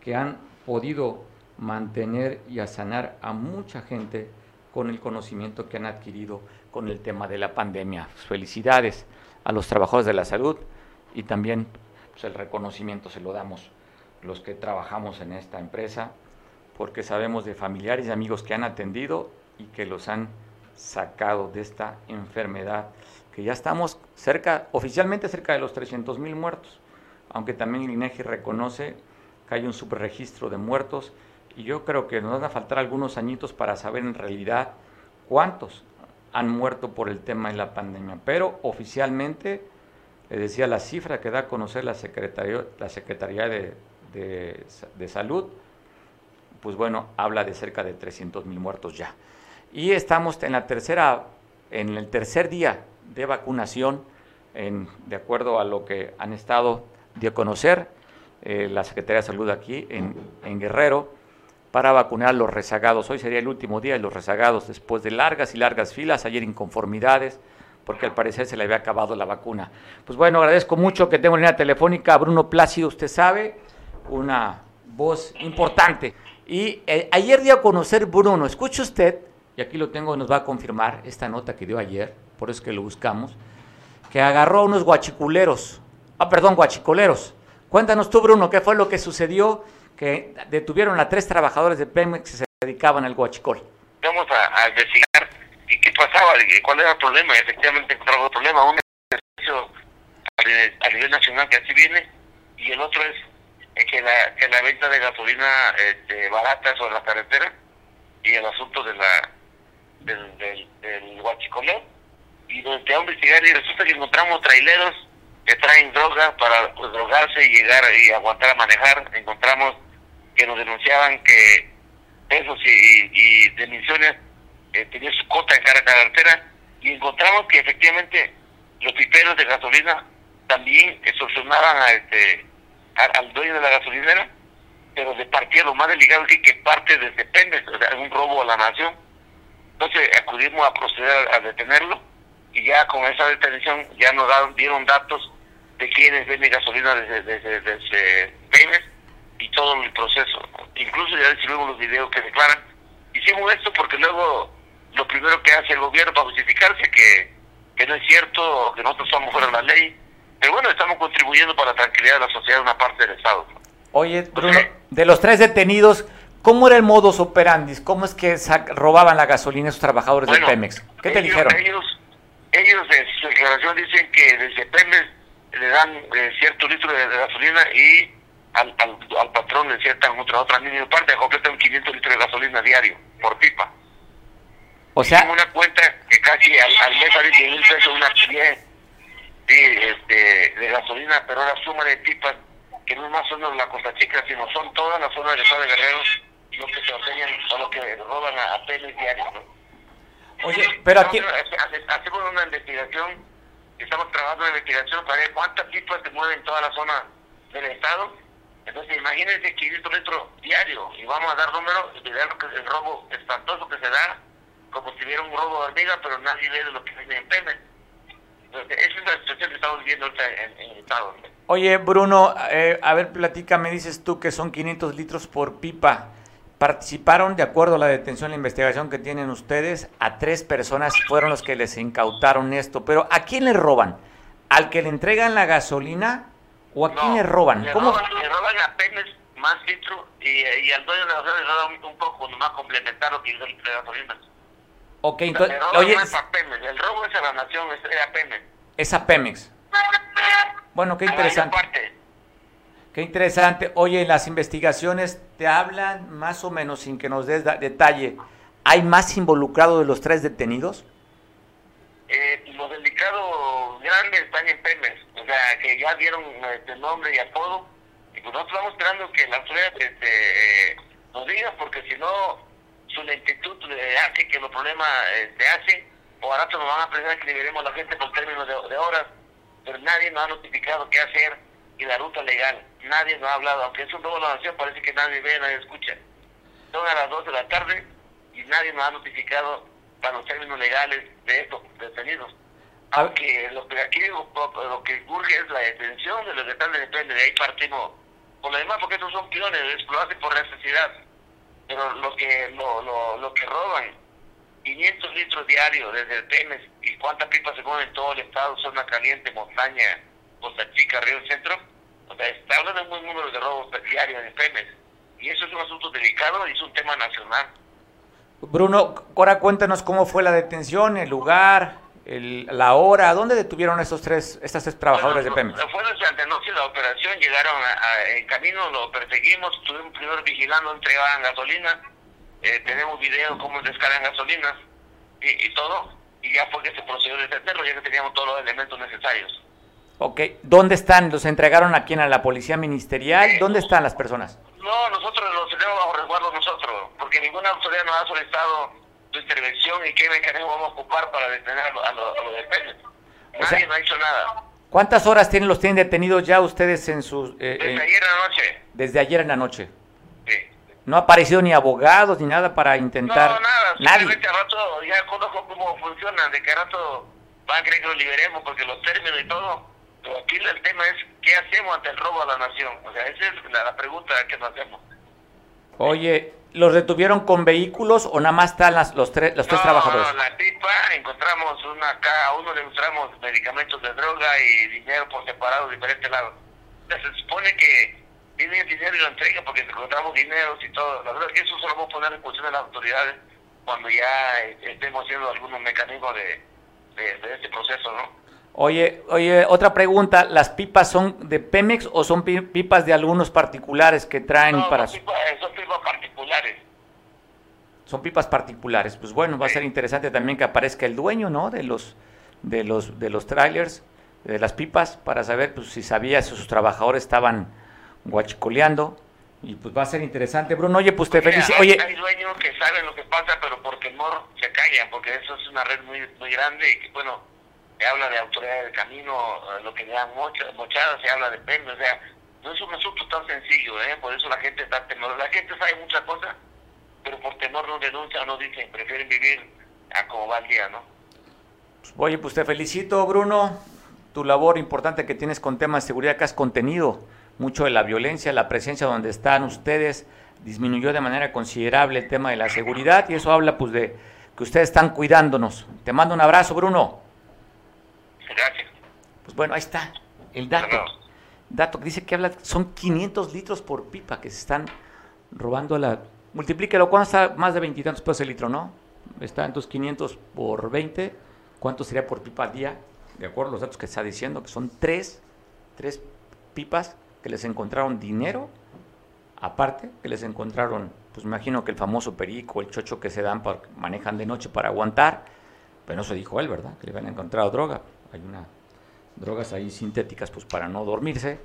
que han podido mantener y a sanar a mucha gente con el conocimiento que han adquirido con el tema de la pandemia. Felicidades a los trabajadores de la salud y también pues, el reconocimiento se lo damos los que trabajamos en esta empresa, porque sabemos de familiares y amigos que han atendido y que los han sacado de esta enfermedad, que ya estamos cerca, oficialmente cerca de los 300 mil muertos, aunque también el INEGI reconoce que hay un subregistro de muertos y yo creo que nos van a faltar algunos añitos para saber en realidad cuántos han muerto por el tema de la pandemia. Pero oficialmente, le decía la cifra que da a conocer la Secretaría, la Secretaría de, de, Salud, pues bueno, habla de cerca de 300 mil muertos ya. Y estamos en la tercera, en el tercer día de vacunación, de acuerdo a lo que han estado de conocer eh, la Secretaría de Salud aquí en, en Guerrero para vacunar a los rezagados. Hoy sería el último día de los rezagados después de largas y largas filas, ayer inconformidades, porque al parecer se le había acabado la vacuna. Pues bueno, agradezco mucho que tengo en línea telefónica a Bruno Plácido, usted sabe, una voz importante. Y eh, ayer dio a conocer Bruno, escuche usted, y aquí lo tengo, nos va a confirmar esta nota que dio ayer, por eso es que lo buscamos, que agarró a unos guachiculeros, ah, perdón, guachicoleros. Cuéntanos tú, Bruno, qué fue lo que sucedió que detuvieron a tres trabajadores de Pemex que se dedicaban al guachicol. Vamos a, investigar y qué pasaba, cuál era el problema. Efectivamente encontramos el problema. Un a nivel nacional que así viene y el otro es que la, que la venta de gasolina este, barata sobre la carretera y el asunto de la del, del, y nos a investigar y resulta que encontramos traileros que traen droga para pues, drogarse y llegar y aguantar a manejar encontramos que nos denunciaban que esos y, y, de eh, tenían su cota en cada carretera y encontramos que efectivamente los piperos de gasolina también extorsionaban a este, al dueño de la gasolinera, pero de partida lo más delicado es que parte desde Pemex, o sea, es un robo a la nación. Entonces acudimos a proceder a, detenerlo y ya con esa detención ya nos dieron datos de quienes venden gasolina desde, desde, desde Pemex y todo el proceso. Incluso ya recibimos los videos que declaran. Hicimos esto porque luego lo primero que hace el gobierno para justificarse que, que no es cierto, que nosotros somos fuera de la ley. Pero bueno, estamos contribuyendo para la tranquilidad de la sociedad, una parte del Estado. Oye, Bruno, de los tres detenidos, ¿cómo era el modus operandi? ¿Cómo es que robaban la gasolina esos trabajadores de Pemex? ¿Qué te dijeron? Ellos, ellos en su declaración dicen que desde Pemex le dan eh, cierto litro de gasolina y al, al, patrón le ciertan otra, otra mínima parte, completan 500 litros de gasolina diario por pipa. O sea, una cuenta que casi al, al mes sale 10 mil pesos, una 10 de, este, de gasolina, pero la suma de pipas que no es más son la Costa Chica, sino son todas las zonas del estado de Guerrero lo que se obtienen o lo que roban a, a diarios. Oye, pero aquí... Hacemos una investigación, estamos trabajando en investigación para ver cuántas pipas se mueven en toda la zona del Estado. Entonces, imagínense 500 litros diarios y vamos a dar números y ver lo que es el robo espantoso que se da, como si hubiera un robo de hormiga, pero nadie ve de lo que viene en Pemex. Entonces, esa es la situación que estamos viviendo en, en el Estado. Oye, Bruno, eh, a ver, platica, me dices tú que son 500 litros por pipa. Participaron, de acuerdo a la detención, la investigación que tienen ustedes, a tres personas fueron los que les incautaron esto. Pero ¿a quién le roban? ¿Al que le entregan la gasolina o a quién le roban? Le ¿Cómo? roban, le roban apenas más litros y, y al dueño de la gasolina le roban un, un poco, nomás complementar lo que hizo el de gasolina. Ok, Le entonces, roban oye, más a Pemex. El robo es a la nación, es es a Pemex. es a Pemex. Bueno, qué interesante. Qué interesante. Oye, las investigaciones te hablan más o menos, sin que nos des detalle, ¿hay más involucrado de los tres detenidos? Eh, los delicados grandes están en Pemex, o sea, que ya dieron este nombre y apodo. Y pues nosotros estamos esperando que la autoridad este, eh, nos diga, porque si no, su lentitud le hace que los problemas eh, se hacen, o ahora nos van a presionar que liberemos a la gente por términos de horas, pero nadie nos ha notificado qué hacer y la ruta legal. Nadie nos ha hablado, aunque es un robo la nación, parece que nadie ve, nadie escucha. Son a las 2 de la tarde y nadie nos ha notificado para los términos legales de estos detenidos. A- Aunque lo que aquí lo, que urge es la detención de los que están de depende, de ahí partimos. Por lo demás, porque estos son piones, es- lo hacen por necesidad. Pero lo que lo, lo, lo que roban, 500 litros diarios desde el Pemex, y cuántas pipas se comen en todo el estado, zona caliente, montaña, Costa Chica, Río Centro, o sea, está hablando de un buen número de robos diarios en Pemex. Y eso es un asunto delicado y es un tema nacional. Bruno, ahora cuéntanos cómo fue la detención, el lugar, el- la hora, ¿dónde detuvieron estos tres, estas tres trabajadores de Bueno, Pemex? Fue durante la noche la operación, llegaron a- a- en camino, lo perseguimos, estuvimos primero vigilando, entregaban gasolina, eh, tenemos video cómo descargan gasolinas y, y todo, y ya fue que se procedió a detenerlo, ya que teníamos todos los elementos necesarios. Ok, ¿dónde están? ¿Los entregaron a quién? ¿A la policía ministerial? ¿Dónde están las personas? No, nosotros los tenemos bajo resguardo nosotros, porque ninguna autoridad nos ha solicitado su intervención y qué mecanismo vamos a ocupar para detener a los a lo, a lo de Pemex. O Nadie sea- no ha hecho nada. ¿Cuántas horas tienen los tienen detenidos ya ustedes en sus eh, Desde eh, ayer en la noche. desde ayer en la noche? Sí. No ha aparecido ni abogados ni nada para intentar. No, nada, Nadie. simplemente al rato ya conozco cómo funcionan, de que al rato van a creer que lo liberemos porque los términos y todo. Pero aquí el tema es qué hacemos ante el robo a la nación. O sea, esa es la, la pregunta que nos hacemos. Oye, ¿los detuvieron con vehículos o nada más están las- los tres los tres No, trabajadores? la pipa, encontramos una, cada uno le encontramos medicamentos de droga y dinero por separado de diferentes lados. Se supone que viene el dinero y lo entrega porque encontramos dineros y todo. La verdad es que eso solo vamos a poner en función de las autoridades cuando ya estemos haciendo algunos mecanismos de, de, de este proceso, ¿no? Oye, oye, otra pregunta, ¿las pipas son de Pemex o son pi- pipas de algunos particulares que traen No, para son pipas, son pipas particulares. son pipas particulares? Pues bueno, va a ser interesante también que aparezca el dueño, ¿no? De los de los de los trailers, de las pipas para saber pues si sabía si sus trabajadores estaban guachicoleando y pues va a ser interesante, Bruno. Oye, pues te felicito. Oye, hay dueños que saben lo que pasa, pero por temor se callan, porque eso es una red muy muy grande y que, bueno, se habla de autoridad del camino, eh, lo que le dan mocha- mochadas, se habla de premios, o sea, no es un asunto tan sencillo, ¿eh? Por eso la gente está temor. La gente sabe muchas cosas, pero por temor no denuncia o no dicen, prefieren vivir a como va el día, ¿no? Oye, pues te felicito, Bruno. Tu labor importante que tienes con temas de seguridad que has contenido mucho de la violencia, la presencia donde están ustedes disminuyó de manera considerable el tema de la seguridad y eso habla pues de que ustedes están cuidándonos. Te mando un abrazo, Bruno. Gracias. Pues bueno, ahí está el dato. Dato que dice que habla son 500 litros por pipa que se están robando a la multiplíquelo, ¿cuánto está más de veintitantos pesos el litro, no? Está entonces 500 por 20, ¿cuánto sería por pipa al día? De acuerdo a los datos que está diciendo, que son tres, tres pipas que les encontraron dinero, aparte que les encontraron, pues me imagino que el famoso perico, el chocho que se dan, para, manejan de noche para aguantar, pero no se dijo él, ¿verdad? Que le habían encontrado droga, hay una drogas ahí sintéticas pues para no dormirse,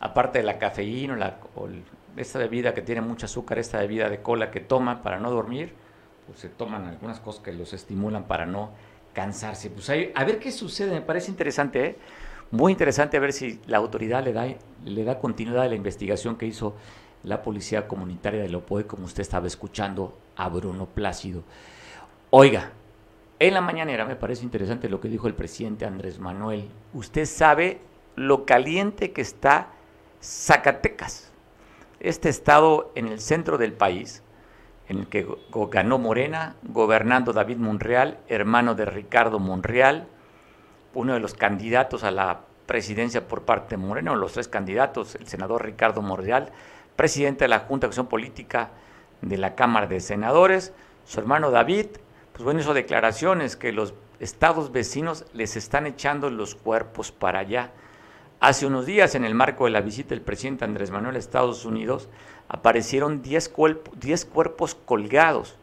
aparte de la cafeína o, la, esta bebida que tiene mucho azúcar, esta bebida de cola que toman para no dormir, pues se toman algunas cosas que los estimulan para no cansarse. Pues ahí, a ver qué sucede, me parece interesante, ¿eh? Muy interesante ver si la autoridad le da, le da continuidad a la investigación que hizo la Policía Comunitaria de Lopoe, como usted estaba escuchando a Bruno Plácido. Oiga, en la mañanera me parece interesante lo que dijo el presidente Andrés Manuel. Usted sabe lo caliente que está Zacatecas, este estado en el centro del país, en el que ganó Morena, gobernando David Monreal, hermano de Ricardo Monreal, uno de los candidatos a la presidencia por parte de Morena, los tres candidatos, el senador Ricardo Monreal, presidente de la Junta de Acción Política de la Cámara de Senadores, su hermano David, pues bueno, hizo declaraciones que los estados vecinos les están echando los cuerpos para allá. Hace unos días, en el marco de la visita del presidente Andrés Manuel a Estados Unidos, aparecieron 10 cuerpos colgados.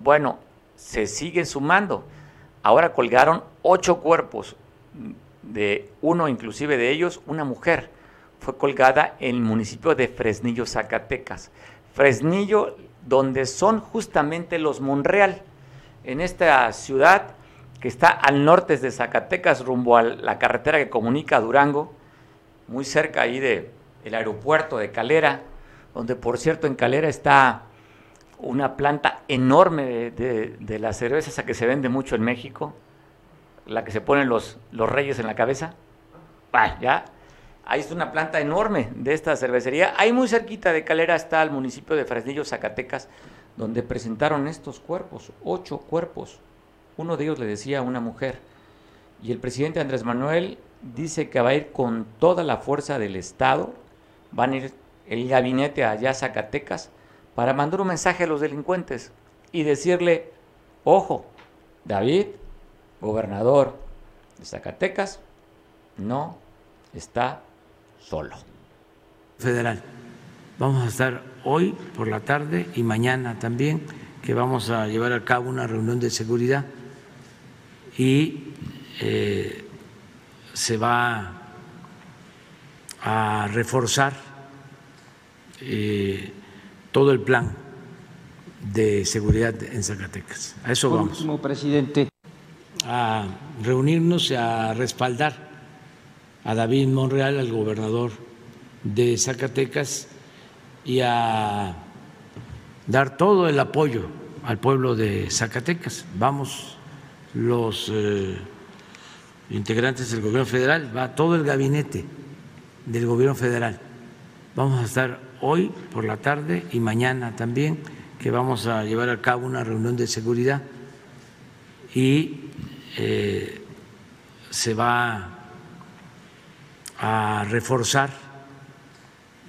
Bueno, se siguen sumando. Ahora colgaron 8 cuerpos, de uno inclusive de ellos, una mujer. Fue colgada en el municipio de Fresnillo, Zacatecas. Fresnillo, donde son justamente los Monreal. En esta ciudad que está al norte de Zacatecas, rumbo a la carretera que comunica a Durango, muy cerca ahí de el aeropuerto de Calera, donde por cierto en Calera está una planta enorme de, de, la cerveza esa que se vende mucho en México, la que se ponen los, los reyes en la cabeza. Ah, ya, ahí está una planta enorme de esta cervecería. Ahí muy cerquita de Calera está el municipio de Fresnillo, Zacatecas, donde presentaron estos cuerpos, ocho cuerpos. Uno de ellos le decía a una mujer. Y el presidente Andrés Manuel dice que va a ir con toda la fuerza del Estado, van a ir el gabinete allá a Zacatecas para mandar un mensaje a los delincuentes y decirle, ojo, David, gobernador de Zacatecas, no está solo. Federal. Vamos a estar hoy por la tarde y mañana también, que vamos a llevar a cabo una reunión de seguridad y eh, se va a reforzar eh, todo el plan de seguridad en Zacatecas. A eso vamos. Último, presidente. A reunirnos y a respaldar a David Monreal, al gobernador de Zacatecas, y a dar todo el apoyo al pueblo de Zacatecas. Vamos los eh, integrantes del gobierno federal, va todo el gabinete del gobierno federal. Vamos a estar hoy por la tarde y mañana también, que vamos a llevar a cabo una reunión de seguridad y eh, se va a reforzar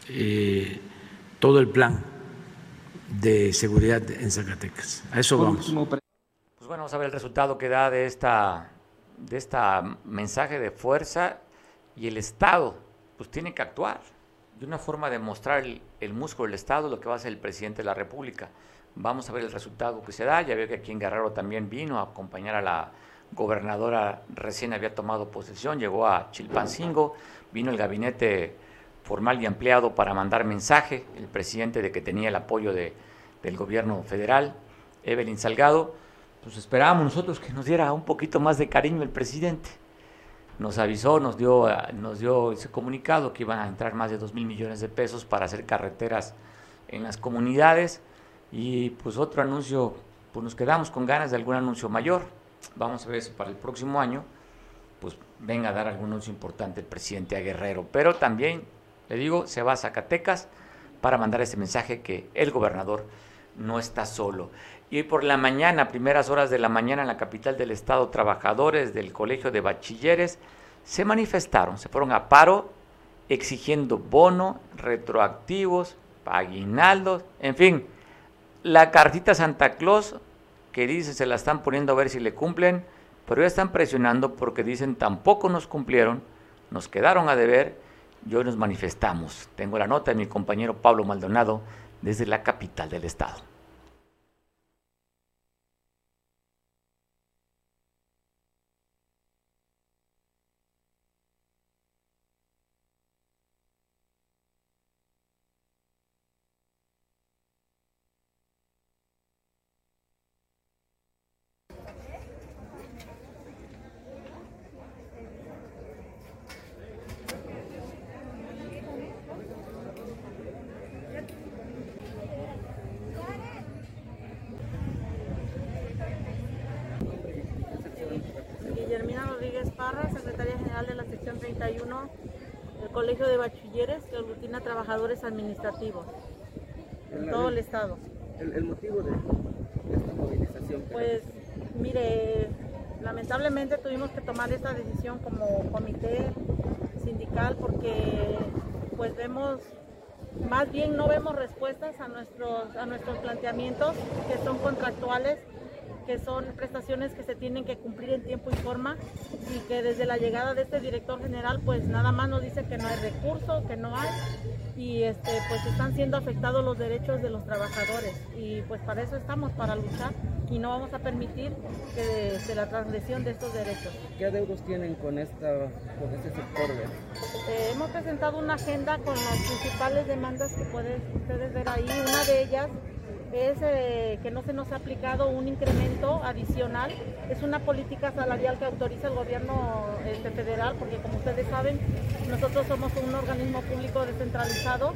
eh, todo el plan de seguridad en Zacatecas. A eso vamos. Pues bueno, vamos a ver el resultado que da de esta de esta mensaje de fuerza y el Estado pues tiene que actuar de una forma de mostrar el, músculo del Estado, lo que va a hacer el presidente de la República. Vamos a ver el resultado que se da. Ya veo que aquí en Guerrero también vino a acompañar a la gobernadora, recién había tomado posesión, llegó a Chilpancingo, vino el gabinete formal y ampliado para mandar mensaje, el presidente de que tenía el apoyo de, del gobierno federal, Evelyn Salgado pues esperábamos nosotros que nos diera un poquito más de cariño el presidente. Nos avisó, nos dio, nos dio ese comunicado que iban a entrar más de 2 mil millones de pesos para hacer carreteras en las comunidades y pues otro anuncio, pues nos quedamos con ganas de algún anuncio mayor. Vamos a ver si para el próximo año pues venga a dar algún anuncio importante el presidente a Guerrero. Pero también, le digo, se va a Zacatecas para mandar ese mensaje que el gobernador no está solo. Y hoy por la mañana, primeras horas de la mañana en la capital del estado, trabajadores del Colegio de Bachilleres se manifestaron, se fueron a paro exigiendo bono, retroactivos, aguinaldos, en fin, la cartita Santa Claus que dice se la están poniendo a ver si le cumplen, pero ya están presionando porque dicen tampoco nos cumplieron, nos quedaron a deber y hoy nos manifestamos. Tengo la nota de mi compañero Pablo Maldonado desde la capital del estado. Administrativos en todo el estado. El, motivo de esta movilización. Pues mire, lamentablemente tuvimos que tomar esta decisión como comité sindical porque pues vemos más bien no vemos respuestas a nuestros a nuestros planteamientos que son contractuales que son prestaciones que se tienen que cumplir en tiempo y forma y que desde la llegada de este director general pues nada más nos dice que no hay recursos, que no hay y este pues están siendo afectados los derechos de los trabajadores y pues para eso estamos, para luchar y no vamos a permitir que la transgresión de estos derechos. ¿Qué adeudos tienen con, esta, con este sector? Eh, hemos presentado una agenda con las principales demandas que pueden ustedes ver ahí, una de ellas es eh, que no se nos ha aplicado un incremento adicional. Es una política salarial que autoriza el gobierno este, federal, porque como ustedes saben, nosotros somos un organismo público descentralizado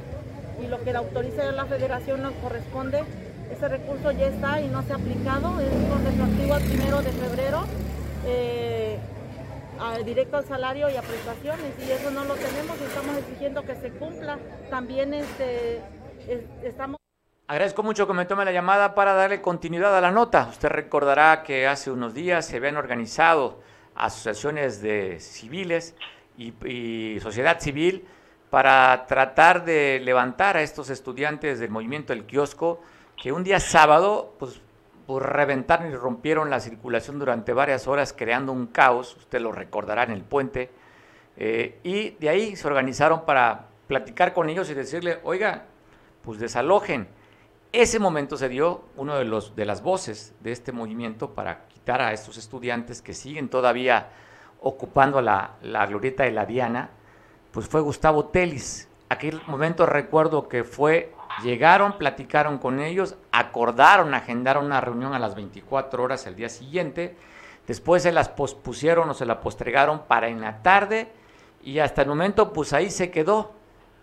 y lo que autoriza la federación nos corresponde. Ese recurso ya está y no se ha aplicado, es con retroactivo al primero de febrero. Eh, directo al salario y a prestaciones y eso no lo tenemos y estamos exigiendo que se cumpla. También este, estamos Agradezco mucho que me tome la llamada para darle continuidad a la nota. Usted recordará que hace unos días se habían organizado asociaciones de civiles y, sociedad civil para tratar de levantar a estos estudiantes del movimiento del kiosco que un día sábado pues, reventaron y rompieron la circulación durante varias horas creando un caos, usted lo recordará en el puente, eh, y de ahí se organizaron para platicar con ellos y decirle, oiga, pues desalojen ese momento se dio uno de, los, de las voces de este movimiento para quitar a estos estudiantes que siguen todavía ocupando la, la glorieta de la Diana, pues fue Gustavo Telis. Aquel momento recuerdo que fue, llegaron, platicaron con ellos, acordaron, agendaron una reunión a las 24 horas el día siguiente, después se las pospusieron o se la postregaron para en la tarde y hasta el momento pues ahí se quedó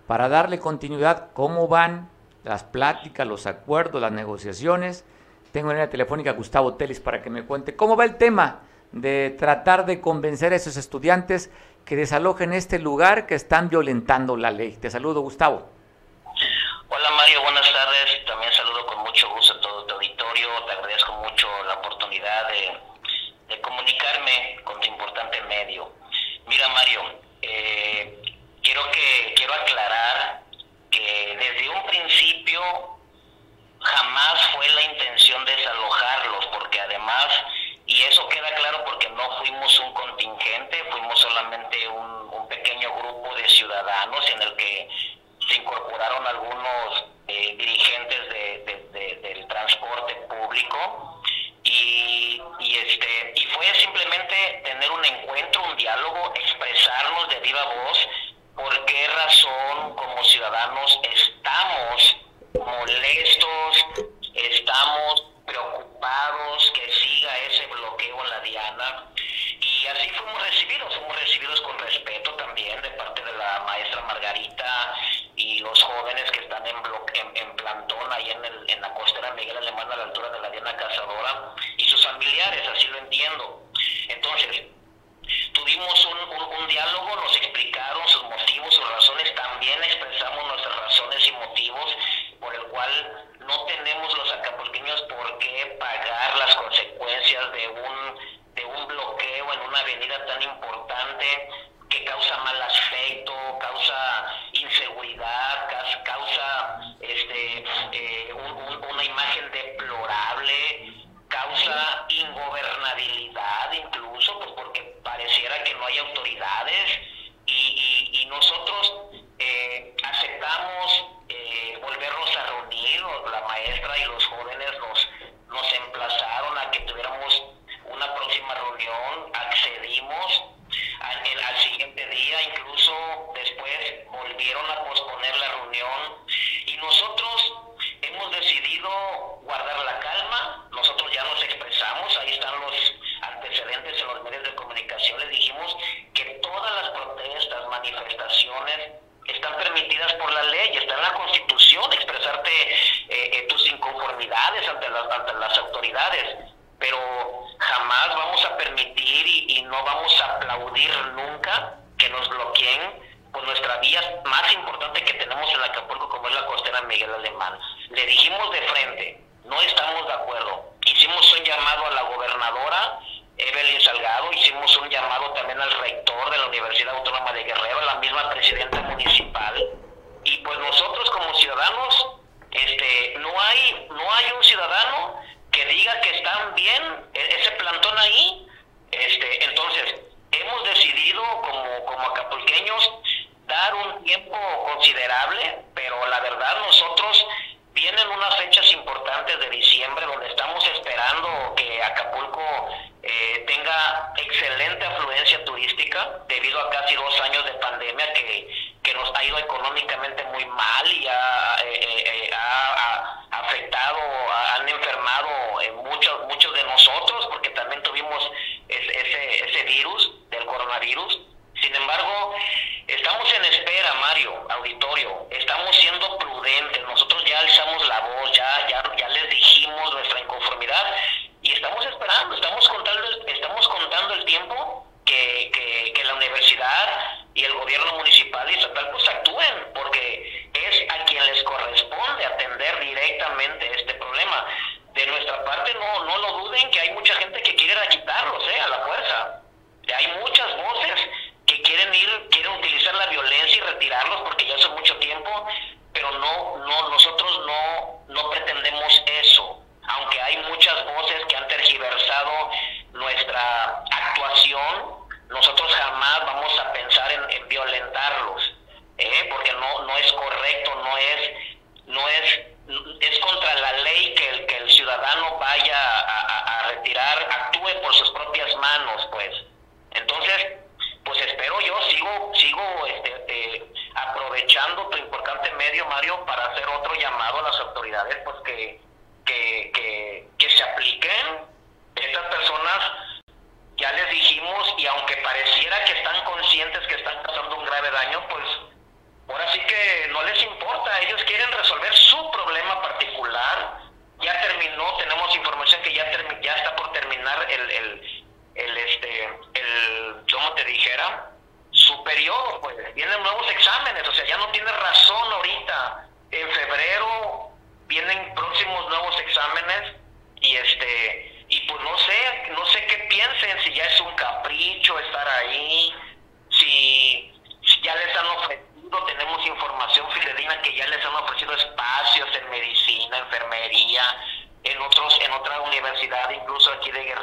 para darle continuidad cómo van, las pláticas, los acuerdos, las negociaciones. Tengo en línea telefónica a Gustavo Telis para que me cuente cómo va el tema de tratar de convencer a esos estudiantes que desalojen este lugar que están violentando la ley. Te saludo, Gustavo. Hola Mario, buenas tardes. También saludo con mucho gusto a todo tu auditorio. Te agradezco mucho la oportunidad de, comunicarme con tu importante medio. Mira Mario, eh, quiero que quiero aclarar principio jamás fue la intención desalojarlos, porque además, y eso queda claro porque no fuimos un contingente, fuimos solamente un, pequeño grupo de ciudadanos en el que se incorporaron algunos eh, dirigentes del transporte público. Y, y, este y fue simplemente tener un encuentro, un diálogo, expresarnos de viva voz por qué razón como ciudadanos estamos molestos, estamos preocupados que siga ese bloqueo en la Diana. Y así fuimos recibidos, fuimos recibidos con respeto también de parte de la maestra Margarita y los jóvenes que están en, bloque, en, plantón ahí en, el, en la costera Miguel Alemán a la altura de la Diana Cazadora y sus familiares, así lo entiendo. Entonces, tuvimos un, un, diálogo, nos explicaron sus motivos, sus razones, también expresamos nuestras razones y motivos por el cual no tenemos los acapulqueños por qué pagar las consecuencias de un, de un bloqueo en una avenida tan importante que causa mal aspecto, causa inseguridad, causa este, eh, una imagen deplorable, causa ingobernabilidad incluso, pues porque pareciera que no hay autoridades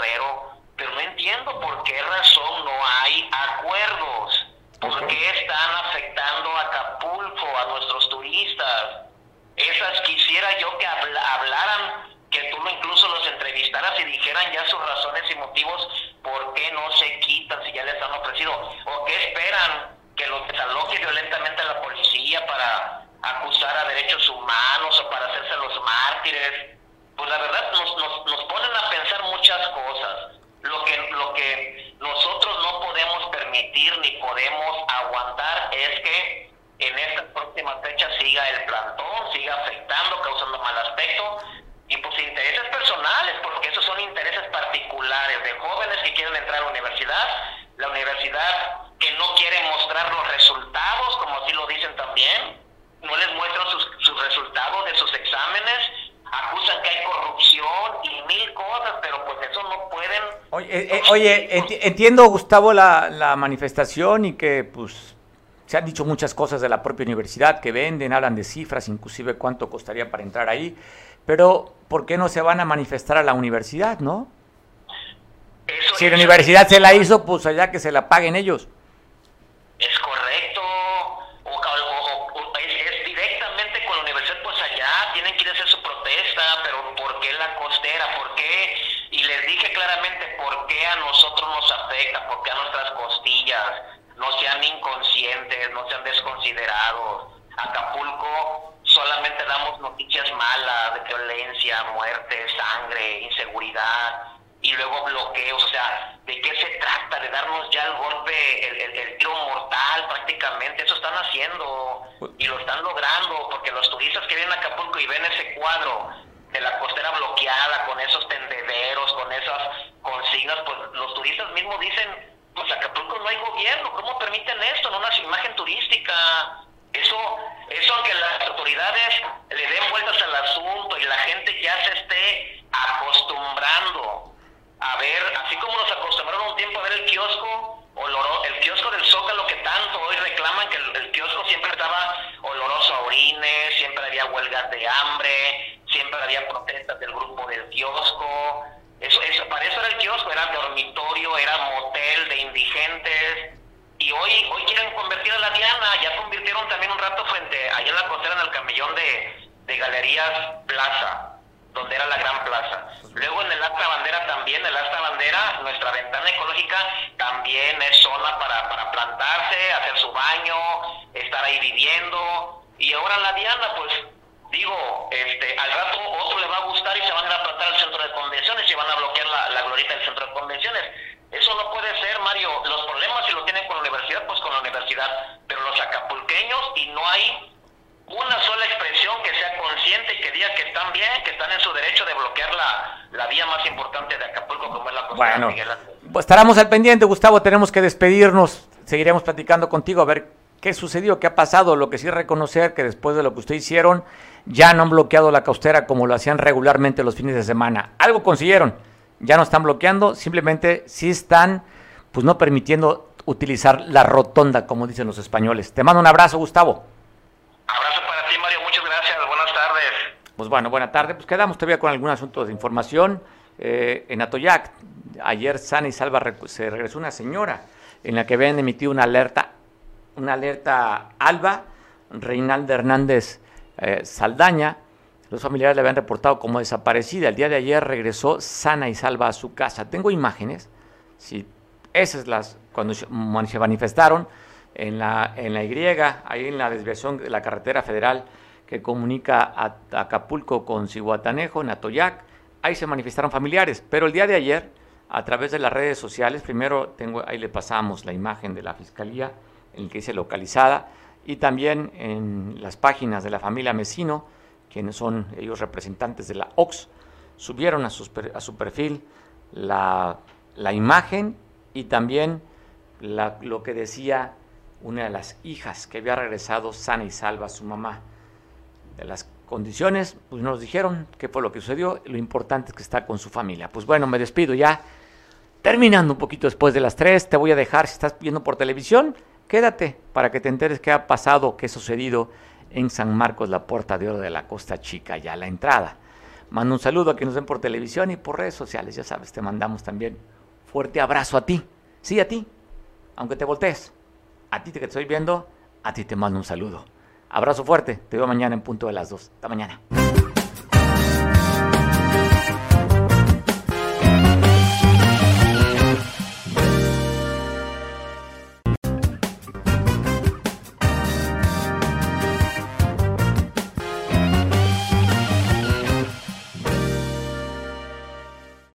Guerrero pero no entiendo por qué razón no hay acuerdos. ¿Por qué están afectando a Acapulco, a nuestros turistas? Esas quisiera yo que hablaran, que tú incluso los entrevistaras y dijeran ya sus razones y motivos por qué no se quitan si ya les han ofrecido, o qué esperan que los desaloje violentamente a la policía para acusar a derechos humanos o para hacerse los mártires. Pues la verdad nos, nos, nos que en estas próximas fechas siga el plantón, siga afectando, causando mal aspecto. Y pues intereses personales, porque esos son intereses particulares de jóvenes que quieren entrar a la universidad, la universidad que no quiere mostrar los resultados, como así lo dicen también, no les muestran sus, sus resultados de sus exámenes, acusan que hay corrupción y mil cosas, pero pues eso no pueden... Oye, eh, eh, oye entiendo, Gustavo, la, la manifestación y que pues se han dicho muchas cosas de la propia universidad que venden, hablan de cifras, inclusive cuánto costaría para entrar ahí, pero ¿por qué no se van a manifestar a la universidad, no? si la universidad se la hizo, pues allá que se la paguen ellos. Es correcto, No sean inconscientes, no sean desconsiderados. Acapulco solamente damos noticias malas de violencia, muerte, sangre, inseguridad y luego bloqueos. O sea, ¿de qué se trata? De darnos ya el golpe, el, tiro mortal prácticamente. Eso están haciendo y lo están logrando porque los turistas que vienen a Acapulco y ven ese cuadro de la costera bloqueada, con esos tendederos, con esas consignas, pues los turistas mismos dicen, pues Acapulco no hay gobierno, ¿cómo permiten esto en una imagen turística? Eso, eso que las autoridades le den vueltas al asunto y la gente ya se esté acostumbrando a ver, así como nos acostumbraron un tiempo a ver el kiosco, el kiosco del Zócalo que tanto hoy reclaman que el, kiosco siempre estaba oloroso a orines, siempre había huelgas de hambre, siempre había protestas del grupo del kiosco. Eso, eso, para eso era el kiosco, era dormitorio, era motel de indigentes. Y hoy, hoy quieren convertir a la Diana, ya convirtieron también un rato frente, allá en la costera, en el camellón de, de Galerías Plaza donde era la gran plaza. Luego en el Asta Bandera también, el Asta Bandera, nuestra ventana ecológica también es zona para, para plantarse, hacer su baño, estar ahí viviendo. Y ahora la Diana, pues digo, este, al rato otro le va a gustar y se van a ir a plantar al centro de convenciones y van a bloquear la, la glorita del centro de convenciones. Eso no puede ser, Mario. Los problemas si lo tienen con la universidad, pues con la universidad. Pero los acapulqueños y no hay una sola expresión que sea consciente y que diga que están bien, que están en su derecho de bloquear la, la vía más importante de Acapulco, como es la costa bueno, Pues estaremos al pendiente, Gustavo, tenemos que despedirnos, seguiremos platicando contigo a ver qué sucedió, qué ha pasado, lo que sí reconocer que después de lo que ustedes hicieron, ya no han bloqueado la costera como lo hacían regularmente los fines de semana. Algo consiguieron, ya no están bloqueando, simplemente sí están pues no permitiendo utilizar la rotonda, como dicen los españoles. Te mando un abrazo, Gustavo. Abrazo para ti, Mario. Muchas gracias. Buenas tardes. Pues bueno, buena tarde. Pues quedamos todavía con algún asunto de información. Eh, en Atoyac, ayer sana y salva se regresó una señora en la que habían emitido una alerta, una alerta alba. Reinaldo Hernández eh, Saldaña, los familiares le habían reportado como desaparecida. El día de ayer regresó sana y salva a su casa. Tengo imágenes, si esas las cuando se manifestaron en la, en la Y, ahí en la desviación de la carretera federal que comunica a, Acapulco con Cihuatanejo, en Atoyac. Ahí se manifestaron familiares, pero el día de ayer, a través de las redes sociales, primero tengo, ahí le pasamos la imagen de la fiscalía, en el que dice localizada, y también en las páginas de la familia Mesino, quienes son ellos representantes de la OX, subieron a, a su perfil la, la imagen y también lo que decía una de las hijas que había regresado sana y salva a su mamá. De las condiciones, pues nos dijeron qué fue lo que sucedió, lo importante es que está con su familia. Pues bueno, me despido ya. Terminando un poquito después de las 3, te voy a dejar, si estás viendo por televisión, quédate para que te enteres qué ha pasado, qué ha sucedido en San Marcos, la Puerta de Oro de la Costa Chica, ya la entrada. Mando un saludo a quienes nos ven por televisión y por redes sociales, ya sabes, te mandamos también fuerte abrazo a ti, sí a ti, aunque te voltees a ti que te estoy viendo, a ti te mando un saludo. Abrazo fuerte, te veo mañana en punto de las 2. Hasta mañana.